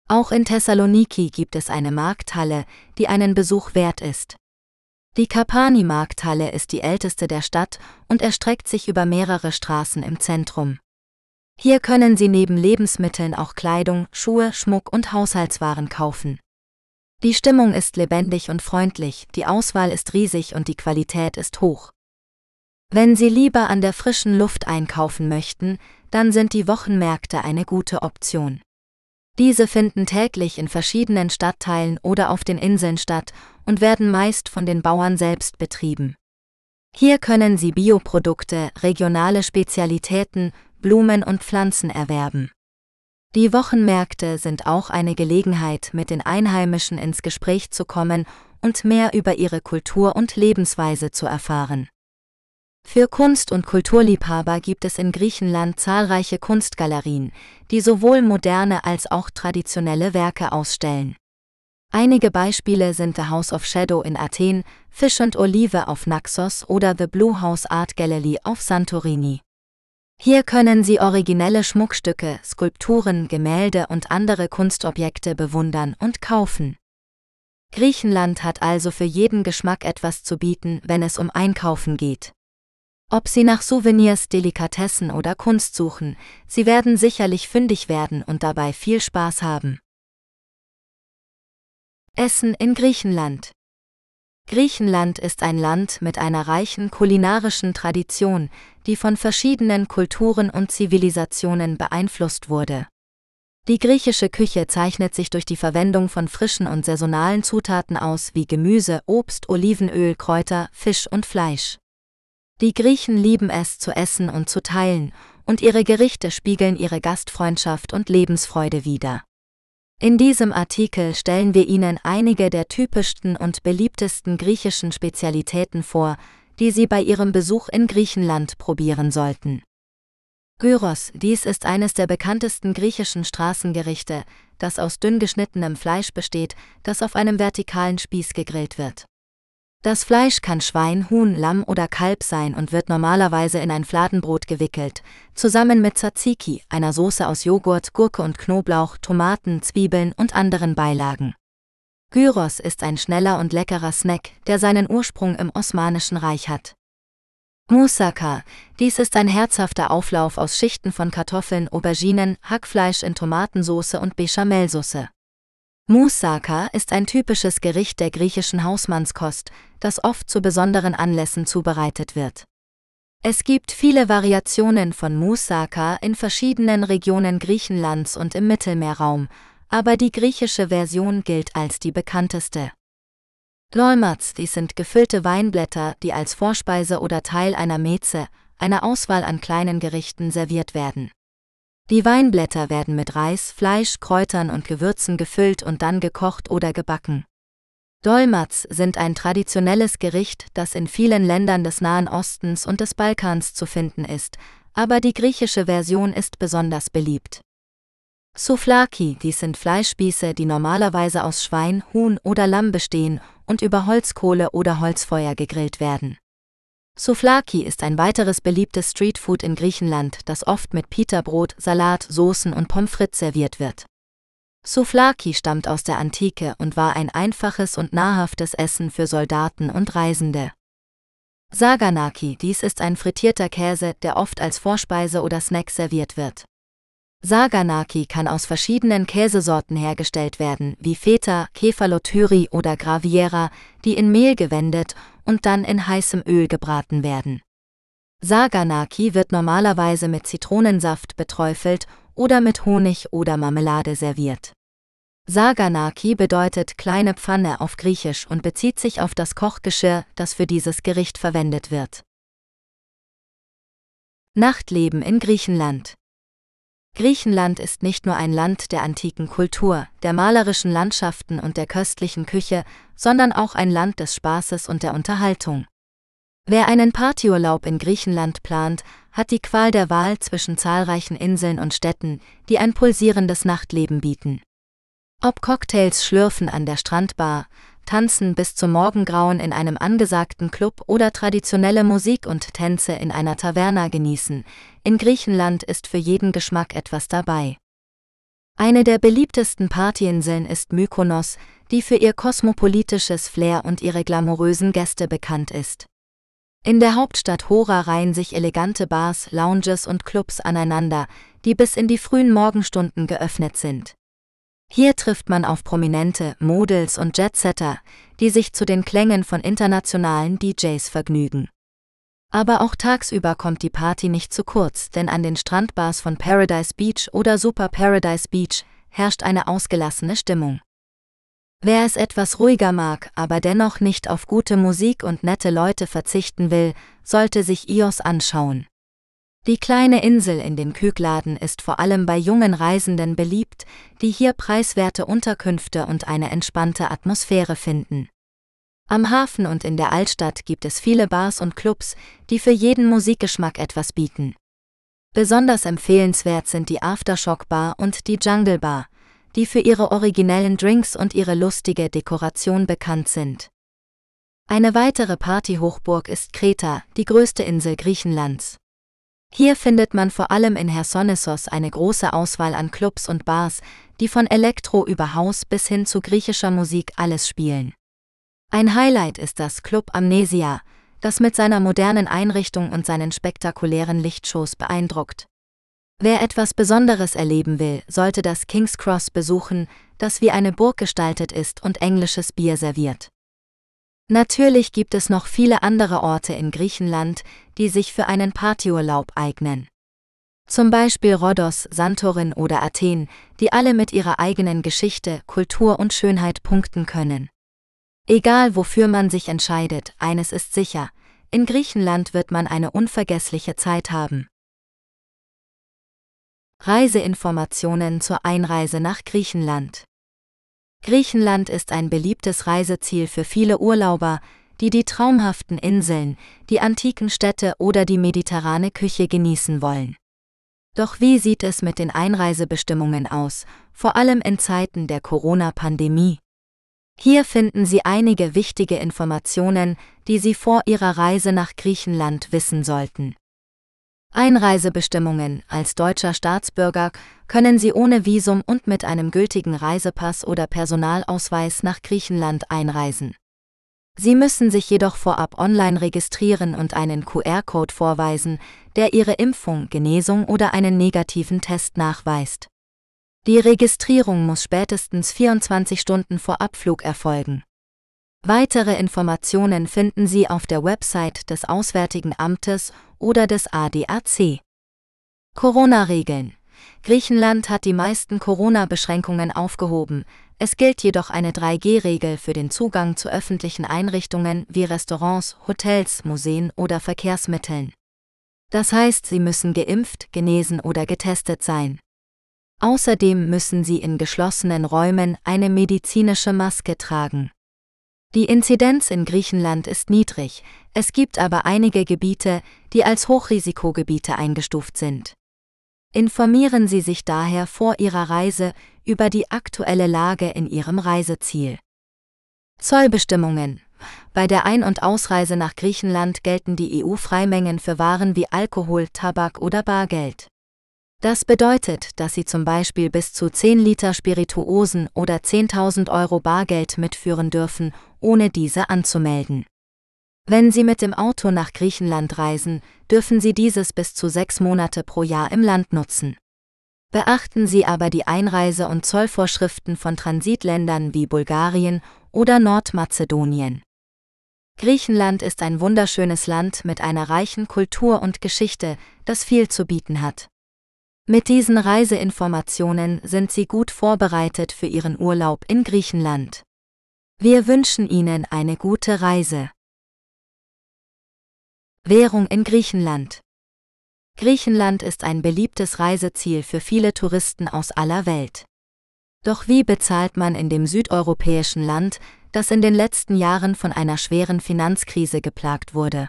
Auch in Thessaloniki gibt es eine Markthalle, die einen Besuch wert ist. Die Kapani-Markthalle ist die älteste der Stadt und erstreckt sich über mehrere Straßen im Zentrum. Hier können Sie neben Lebensmitteln auch Kleidung, Schuhe, Schmuck und Haushaltswaren kaufen. Die Stimmung ist lebendig und freundlich, die Auswahl ist riesig und die Qualität ist hoch. Wenn Sie lieber an der frischen Luft einkaufen möchten, dann sind die Wochenmärkte eine gute Option. Diese finden täglich in verschiedenen Stadtteilen oder auf den Inseln statt und werden meist von den Bauern selbst betrieben. Hier können Sie Bioprodukte, regionale Spezialitäten, Blumen und Pflanzen erwerben. Die Wochenmärkte sind auch eine Gelegenheit, mit den Einheimischen ins Gespräch zu kommen und mehr über ihre Kultur und Lebensweise zu erfahren. Für Kunst- und Kulturliebhaber gibt es in Griechenland zahlreiche Kunstgalerien, die sowohl moderne als auch traditionelle Werke ausstellen. Einige Beispiele sind The House of Shadow in Athen, Fisch und Olive auf Naxos oder The Blue House Art Gallery auf Santorini. Hier können Sie originelle Schmuckstücke, Skulpturen, Gemälde und andere Kunstobjekte bewundern und kaufen. Griechenland hat also für jeden Geschmack etwas zu bieten, wenn es um Einkaufen geht. Ob Sie nach Souvenirs, Delikatessen oder Kunst suchen, Sie werden sicherlich fündig werden und dabei viel Spaß haben. Essen in Griechenland Griechenland ist ein Land mit einer reichen kulinarischen Tradition, die von verschiedenen Kulturen und Zivilisationen beeinflusst wurde. Die griechische Küche zeichnet sich durch die Verwendung von frischen und saisonalen Zutaten aus wie Gemüse, Obst, Olivenöl, Kräuter, Fisch und Fleisch. Die Griechen lieben es zu essen und zu teilen, und ihre Gerichte spiegeln ihre Gastfreundschaft und Lebensfreude wider. In diesem Artikel stellen wir Ihnen einige der typischsten und beliebtesten griechischen Spezialitäten vor, die Sie bei Ihrem Besuch in Griechenland probieren sollten. Gyros, dies ist eines der bekanntesten griechischen Straßengerichte, das aus dünn geschnittenem Fleisch besteht, das auf einem vertikalen Spieß gegrillt wird. Das Fleisch kann Schwein, Huhn, Lamm oder Kalb sein und wird normalerweise in ein Fladenbrot gewickelt, zusammen mit Tzatziki, einer Soße aus Joghurt, Gurke und Knoblauch, Tomaten, Zwiebeln und anderen Beilagen. Gyros ist ein schneller und leckerer Snack, der seinen Ursprung im Osmanischen Reich hat. Moussaka, dies ist ein herzhafter Auflauf aus Schichten von Kartoffeln, Auberginen, Hackfleisch in Tomatensauce und Bechamelsauce. Moussaka ist ein typisches Gericht der griechischen Hausmannskost, das oft zu besonderen Anlässen zubereitet wird. Es gibt viele Variationen von Moussaka in verschiedenen Regionen Griechenlands und im Mittelmeerraum, aber die griechische Version gilt als die bekannteste. Lolmats, dies sind gefüllte Weinblätter, die als Vorspeise oder Teil einer Meze, einer Auswahl an kleinen Gerichten serviert werden. Die Weinblätter werden mit Reis, Fleisch, Kräutern und Gewürzen gefüllt und dann gekocht oder gebacken. Dolmats sind ein traditionelles Gericht, das in vielen Ländern des Nahen Ostens und des Balkans zu finden ist, aber die griechische Version ist besonders beliebt. Souflaki, dies sind Fleischspieße, die normalerweise aus Schwein, Huhn oder Lamm bestehen und über Holzkohle oder Holzfeuer gegrillt werden. Souflaki ist ein weiteres beliebtes Streetfood in Griechenland, das oft mit Pita-Brot, Salat, Soßen und Pommes frites serviert wird. Souflaki stammt aus der Antike und war ein einfaches und nahrhaftes Essen für Soldaten und Reisende. Saganaki, dies ist ein frittierter Käse, der oft als Vorspeise oder Snack serviert wird. Saganaki kann aus verschiedenen Käsesorten hergestellt werden, wie Feta, Kefalotyri oder Graviera, die in Mehl gewendet und dann in heißem Öl gebraten werden. Saganaki wird normalerweise mit Zitronensaft beträufelt oder mit Honig oder Marmelade serviert. Saganaki bedeutet kleine Pfanne auf Griechisch und bezieht sich auf das Kochgeschirr, das für dieses Gericht verwendet wird. Nachtleben in Griechenland Griechenland ist nicht nur ein Land der antiken Kultur, der malerischen Landschaften und der köstlichen Küche, sondern auch ein Land des Spaßes und der Unterhaltung. Wer einen Partyurlaub in Griechenland plant, hat die Qual der Wahl zwischen zahlreichen Inseln und Städten, die ein pulsierendes Nachtleben bieten. Ob Cocktails schlürfen an der Strandbar, Tanzen bis zum Morgengrauen in einem angesagten Club oder traditionelle Musik und Tänze in einer Taverna genießen, in Griechenland ist für jeden Geschmack etwas dabei. Eine der beliebtesten Partyinseln ist Mykonos, die für ihr kosmopolitisches Flair und ihre glamourösen Gäste bekannt ist. In der Hauptstadt Hora reihen sich elegante Bars, Lounges und Clubs aneinander, die bis in die frühen Morgenstunden geöffnet sind. Hier trifft man auf prominente Models und Jetsetter, die sich zu den Klängen von internationalen DJs vergnügen. Aber auch tagsüber kommt die Party nicht zu kurz, denn an den Strandbars von Paradise Beach oder Super Paradise Beach herrscht eine ausgelassene Stimmung. Wer es etwas ruhiger mag, aber dennoch nicht auf gute Musik und nette Leute verzichten will, sollte sich Ios anschauen. Die kleine Insel in den Kykladen ist vor allem bei jungen Reisenden beliebt, die hier preiswerte Unterkünfte und eine entspannte Atmosphäre finden. Am Hafen und in der Altstadt gibt es viele Bars und Clubs, die für jeden Musikgeschmack etwas bieten. Besonders empfehlenswert sind die Aftershock Bar und die Jungle Bar. die für ihre originellen Drinks und ihre lustige Dekoration bekannt sind. Eine weitere Partyhochburg ist Kreta, die größte Insel Griechenlands. Hier findet man vor allem in Hersonissos eine große Auswahl an Clubs und Bars, die von Elektro über Haus bis hin zu griechischer Musik alles spielen. Ein Highlight ist das Club Amnesia, das mit seiner modernen Einrichtung und seinen spektakulären Lichtshows beeindruckt. Wer etwas Besonderes erleben will, sollte das King's Cross besuchen, das wie eine Burg gestaltet ist und englisches Bier serviert. Natürlich gibt es noch viele andere Orte in Griechenland, die sich für einen Partyurlaub eignen. Zum Beispiel Rhodos, Santorin oder Athen, die alle mit ihrer eigenen Geschichte, Kultur und Schönheit punkten können. Egal wofür man sich entscheidet, eines ist sicher, in Griechenland wird man eine unvergessliche Zeit haben. Reiseinformationen zur Einreise nach Griechenland. Griechenland ist ein beliebtes Reiseziel für viele Urlauber, die die traumhaften Inseln, die antiken Städte oder die mediterrane Küche genießen wollen. Doch wie sieht es mit den Einreisebestimmungen aus, vor allem in Zeiten der Corona-Pandemie? Hier finden Sie einige wichtige Informationen, die Sie vor Ihrer Reise nach Griechenland wissen sollten. Einreisebestimmungen Als deutscher Staatsbürger können Sie ohne Visum und mit einem gültigen Reisepass oder Personalausweis nach Griechenland einreisen. Sie müssen sich jedoch vorab online registrieren und einen QR-Code vorweisen, der Ihre Impfung, Genesung oder einen negativen Test nachweist. Die Registrierung muss spätestens 24 Stunden vor Abflug erfolgen. Weitere Informationen finden Sie auf der Website des Auswärtigen Amtes oder des ADAC. Corona-Regeln. Griechenland hat die meisten Corona-Beschränkungen aufgehoben, es gilt jedoch eine 3G-Regel für den Zugang zu öffentlichen Einrichtungen wie Restaurants, Hotels, Museen oder Verkehrsmitteln. Das heißt, Sie müssen geimpft, genesen oder getestet sein. Außerdem müssen sie in geschlossenen Räumen eine medizinische Maske tragen. Die Inzidenz in Griechenland ist niedrig, es gibt aber einige Gebiete, die als Hochrisikogebiete eingestuft sind. Informieren Sie sich daher vor Ihrer Reise über die aktuelle Lage in Ihrem Reiseziel. Zollbestimmungen. Bei der Ein- und Ausreise nach Griechenland gelten die EU-Freimengen für Waren wie Alkohol, Tabak oder Bargeld. Das bedeutet, dass Sie zum Beispiel bis zu 10 Liter Spirituosen oder 10.000 Euro Bargeld mitführen dürfen, ohne diese anzumelden. Wenn Sie mit dem Auto nach Griechenland reisen, dürfen Sie dieses bis zu sechs Monate pro Jahr im Land nutzen. Beachten Sie aber die Einreise- und Zollvorschriften von Transitländern wie Bulgarien oder Nordmazedonien. Griechenland ist ein wunderschönes Land mit einer reichen Kultur und Geschichte, das viel zu bieten hat. Mit diesen Reiseinformationen sind Sie gut vorbereitet für Ihren Urlaub in Griechenland. Wir wünschen Ihnen eine gute Reise. Währung in Griechenland. Griechenland ist ein beliebtes Reiseziel für viele Touristen aus aller Welt. Doch wie bezahlt man in dem südeuropäischen Land, das in den letzten Jahren von einer schweren Finanzkrise geplagt wurde?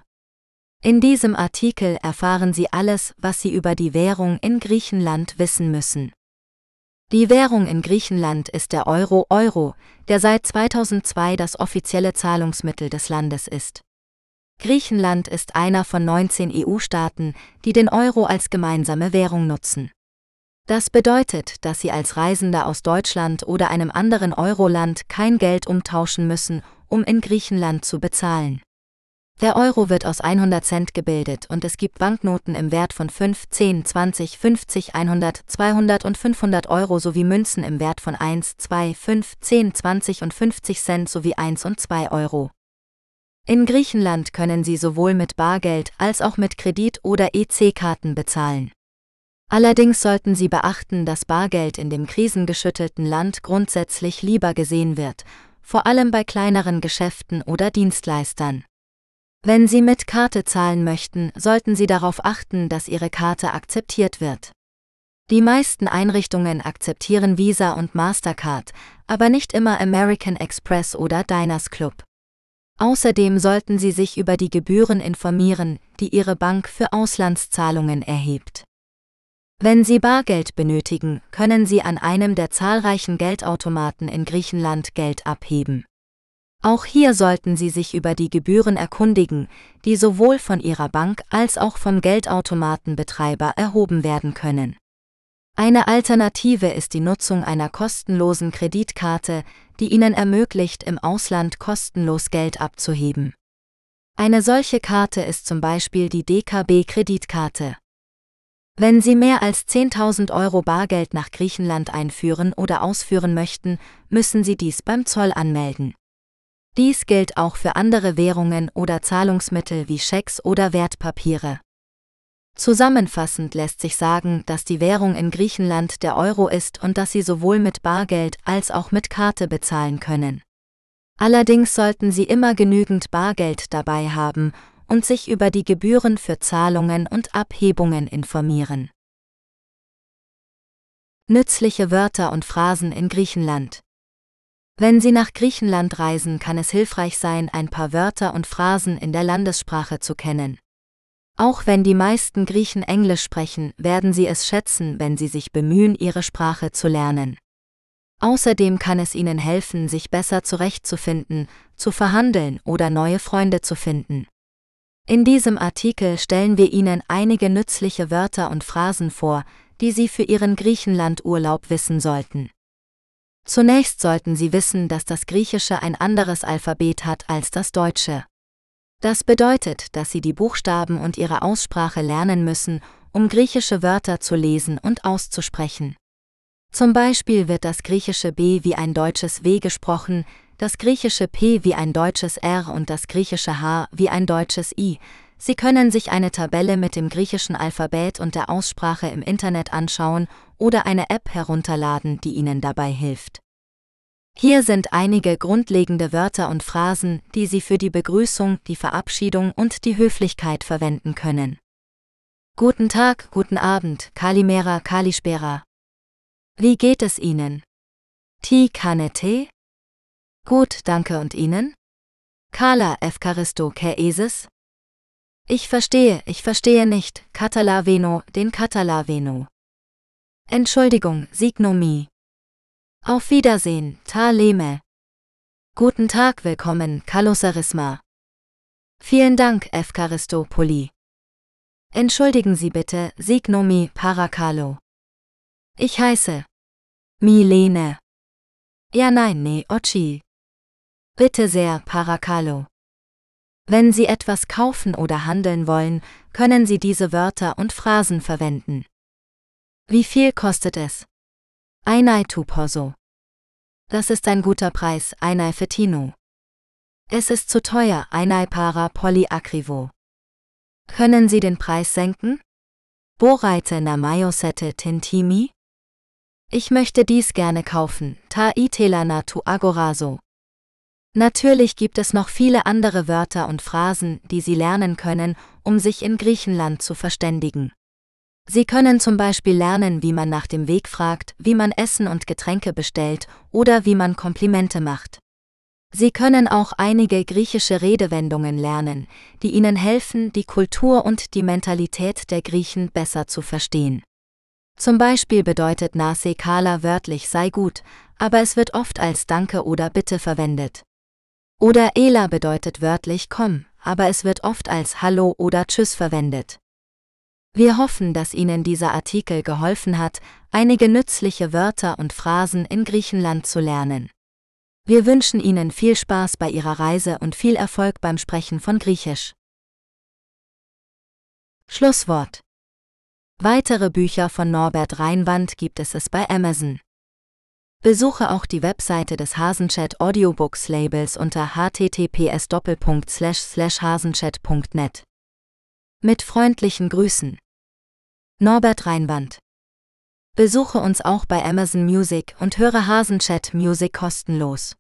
In diesem Artikel erfahren Sie alles, was Sie über die Währung in Griechenland wissen müssen. Die Währung in Griechenland ist der Euro Euro, der seit 2002 das offizielle Zahlungsmittel des Landes ist. Griechenland ist einer von 19 EU-Staaten, die den Euro als gemeinsame Währung nutzen. Das bedeutet, dass Sie als Reisender aus Deutschland oder einem anderen Euroland kein Geld umtauschen müssen, um in Griechenland zu bezahlen. Der Euro wird aus 100 Cent gebildet und es gibt Banknoten im Wert von 5, 10, 20, 50, 100, 200 und 500 Euro sowie Münzen im Wert von 1, 2, 5, 10, 20 und 50 Cent sowie 1 und 2 Euro. In Griechenland können Sie sowohl mit Bargeld als auch mit Kredit- oder EC-Karten bezahlen. Allerdings sollten Sie beachten, dass Bargeld in dem krisengeschüttelten Land grundsätzlich lieber gesehen wird, vor allem bei kleineren Geschäften oder Dienstleistern. Wenn Sie mit Karte zahlen möchten, sollten Sie darauf achten, dass Ihre Karte akzeptiert wird. Die meisten Einrichtungen akzeptieren Visa und Mastercard, aber nicht immer American Express oder Diners Club. Außerdem sollten Sie sich über die Gebühren informieren, die Ihre Bank für Auslandszahlungen erhebt. Wenn Sie Bargeld benötigen, können Sie an einem der zahlreichen Geldautomaten in Griechenland Geld abheben. Auch hier sollten Sie sich über die Gebühren erkundigen, die sowohl von Ihrer Bank als auch vom Geldautomatenbetreiber erhoben werden können. Eine Alternative ist die Nutzung einer kostenlosen Kreditkarte, die Ihnen ermöglicht, im Ausland kostenlos Geld abzuheben. Eine solche Karte ist zum Beispiel die DKB-Kreditkarte. Wenn Sie mehr als 10.000 Euro Bargeld nach Griechenland einführen oder ausführen möchten, müssen Sie dies beim Zoll anmelden. Dies gilt auch für andere Währungen oder Zahlungsmittel wie Schecks oder Wertpapiere. Zusammenfassend lässt sich sagen, dass die Währung in Griechenland der Euro ist und dass Sie sowohl mit Bargeld als auch mit Karte bezahlen können. Allerdings sollten Sie immer genügend Bargeld dabei haben und sich über die Gebühren für Zahlungen und Abhebungen informieren. Nützliche Wörter und Phrasen in Griechenland. Wenn Sie nach Griechenland reisen, kann es hilfreich sein, ein paar Wörter und Phrasen in der Landessprache zu kennen. Auch wenn die meisten Griechen Englisch sprechen, werden sie es schätzen, wenn sie sich bemühen, ihre Sprache zu lernen. Außerdem kann es ihnen helfen, sich besser zurechtzufinden, zu verhandeln oder neue Freunde zu finden. In diesem Artikel stellen wir Ihnen einige nützliche Wörter und Phrasen vor, die Sie für Ihren Griechenlandurlaub wissen sollten. Zunächst sollten Sie wissen, dass das Griechische ein anderes Alphabet hat als das Deutsche. Das bedeutet, dass Sie die Buchstaben und ihre Aussprache lernen müssen, um griechische Wörter zu lesen und auszusprechen. Zum Beispiel wird das griechische B wie ein deutsches W gesprochen, das griechische P wie ein deutsches R und das griechische H wie ein deutsches I. Sie können sich eine Tabelle mit dem griechischen Alphabet und der Aussprache im Internet anschauen oder eine App herunterladen, die Ihnen dabei hilft. Hier sind einige grundlegende Wörter und Phrasen, die Sie für die Begrüßung, die Verabschiedung und die Höflichkeit verwenden können. Guten Tag, guten Abend, Kalimera, Kalispera. Wie geht es Ihnen? Ti kanete? Gut, danke und Ihnen? Kala Evkaristo Keeses? Ich verstehe, ich verstehe nicht, Katalaveno, den Katalaveno. Entschuldigung, Signomi. Auf Wiedersehen, Taleme. Guten Tag, willkommen, Kalosarisma. Vielen Dank, Evkaristopoli. Entschuldigen Sie bitte, Signomi Parakalo. Ich heiße Milene. Ja, nein, ne, Ochi. Bitte sehr, Parakalo. Wenn Sie etwas kaufen oder handeln wollen, können Sie diese Wörter und Phrasen verwenden. Wie viel kostet es? Einai Tuposo. Das ist ein guter Preis, Einai Fetino. Es ist zu teuer, Einai Para Polyakrivo. Können Sie den Preis senken? Boreite Namayosete Tintimi? Ich möchte dies gerne kaufen, Ta itelana tu agoraso. Natürlich gibt es noch viele andere Wörter und Phrasen, die Sie lernen können, um sich in Griechenland zu verständigen. Sie können zum Beispiel lernen, wie man nach dem Weg fragt, wie man Essen und Getränke bestellt oder wie man Komplimente macht. Sie können auch einige griechische Redewendungen lernen, die Ihnen helfen, die Kultur und die Mentalität der Griechen besser zu verstehen. Zum Beispiel bedeutet Nase Kala wörtlich sei gut, aber es wird oft als Danke oder Bitte verwendet. Oder Ela bedeutet wörtlich komm, aber es wird oft als Hallo oder Tschüss verwendet. Wir hoffen, dass Ihnen dieser Artikel geholfen hat, einige nützliche Wörter und Phrasen in Griechenland zu lernen. Wir wünschen Ihnen viel Spaß bei Ihrer Reise und viel Erfolg beim Sprechen von Griechisch. Schlusswort. Weitere Bücher von Norbert Reinwand gibt es es bei Amazon. Besuche auch die Webseite des Hasenchat Audiobooks Labels unter https://hasenchat.net. Mit freundlichen Grüßen. Norbert Reinwand. Besuche uns auch bei Amazon Music und höre Hasenchat Music kostenlos.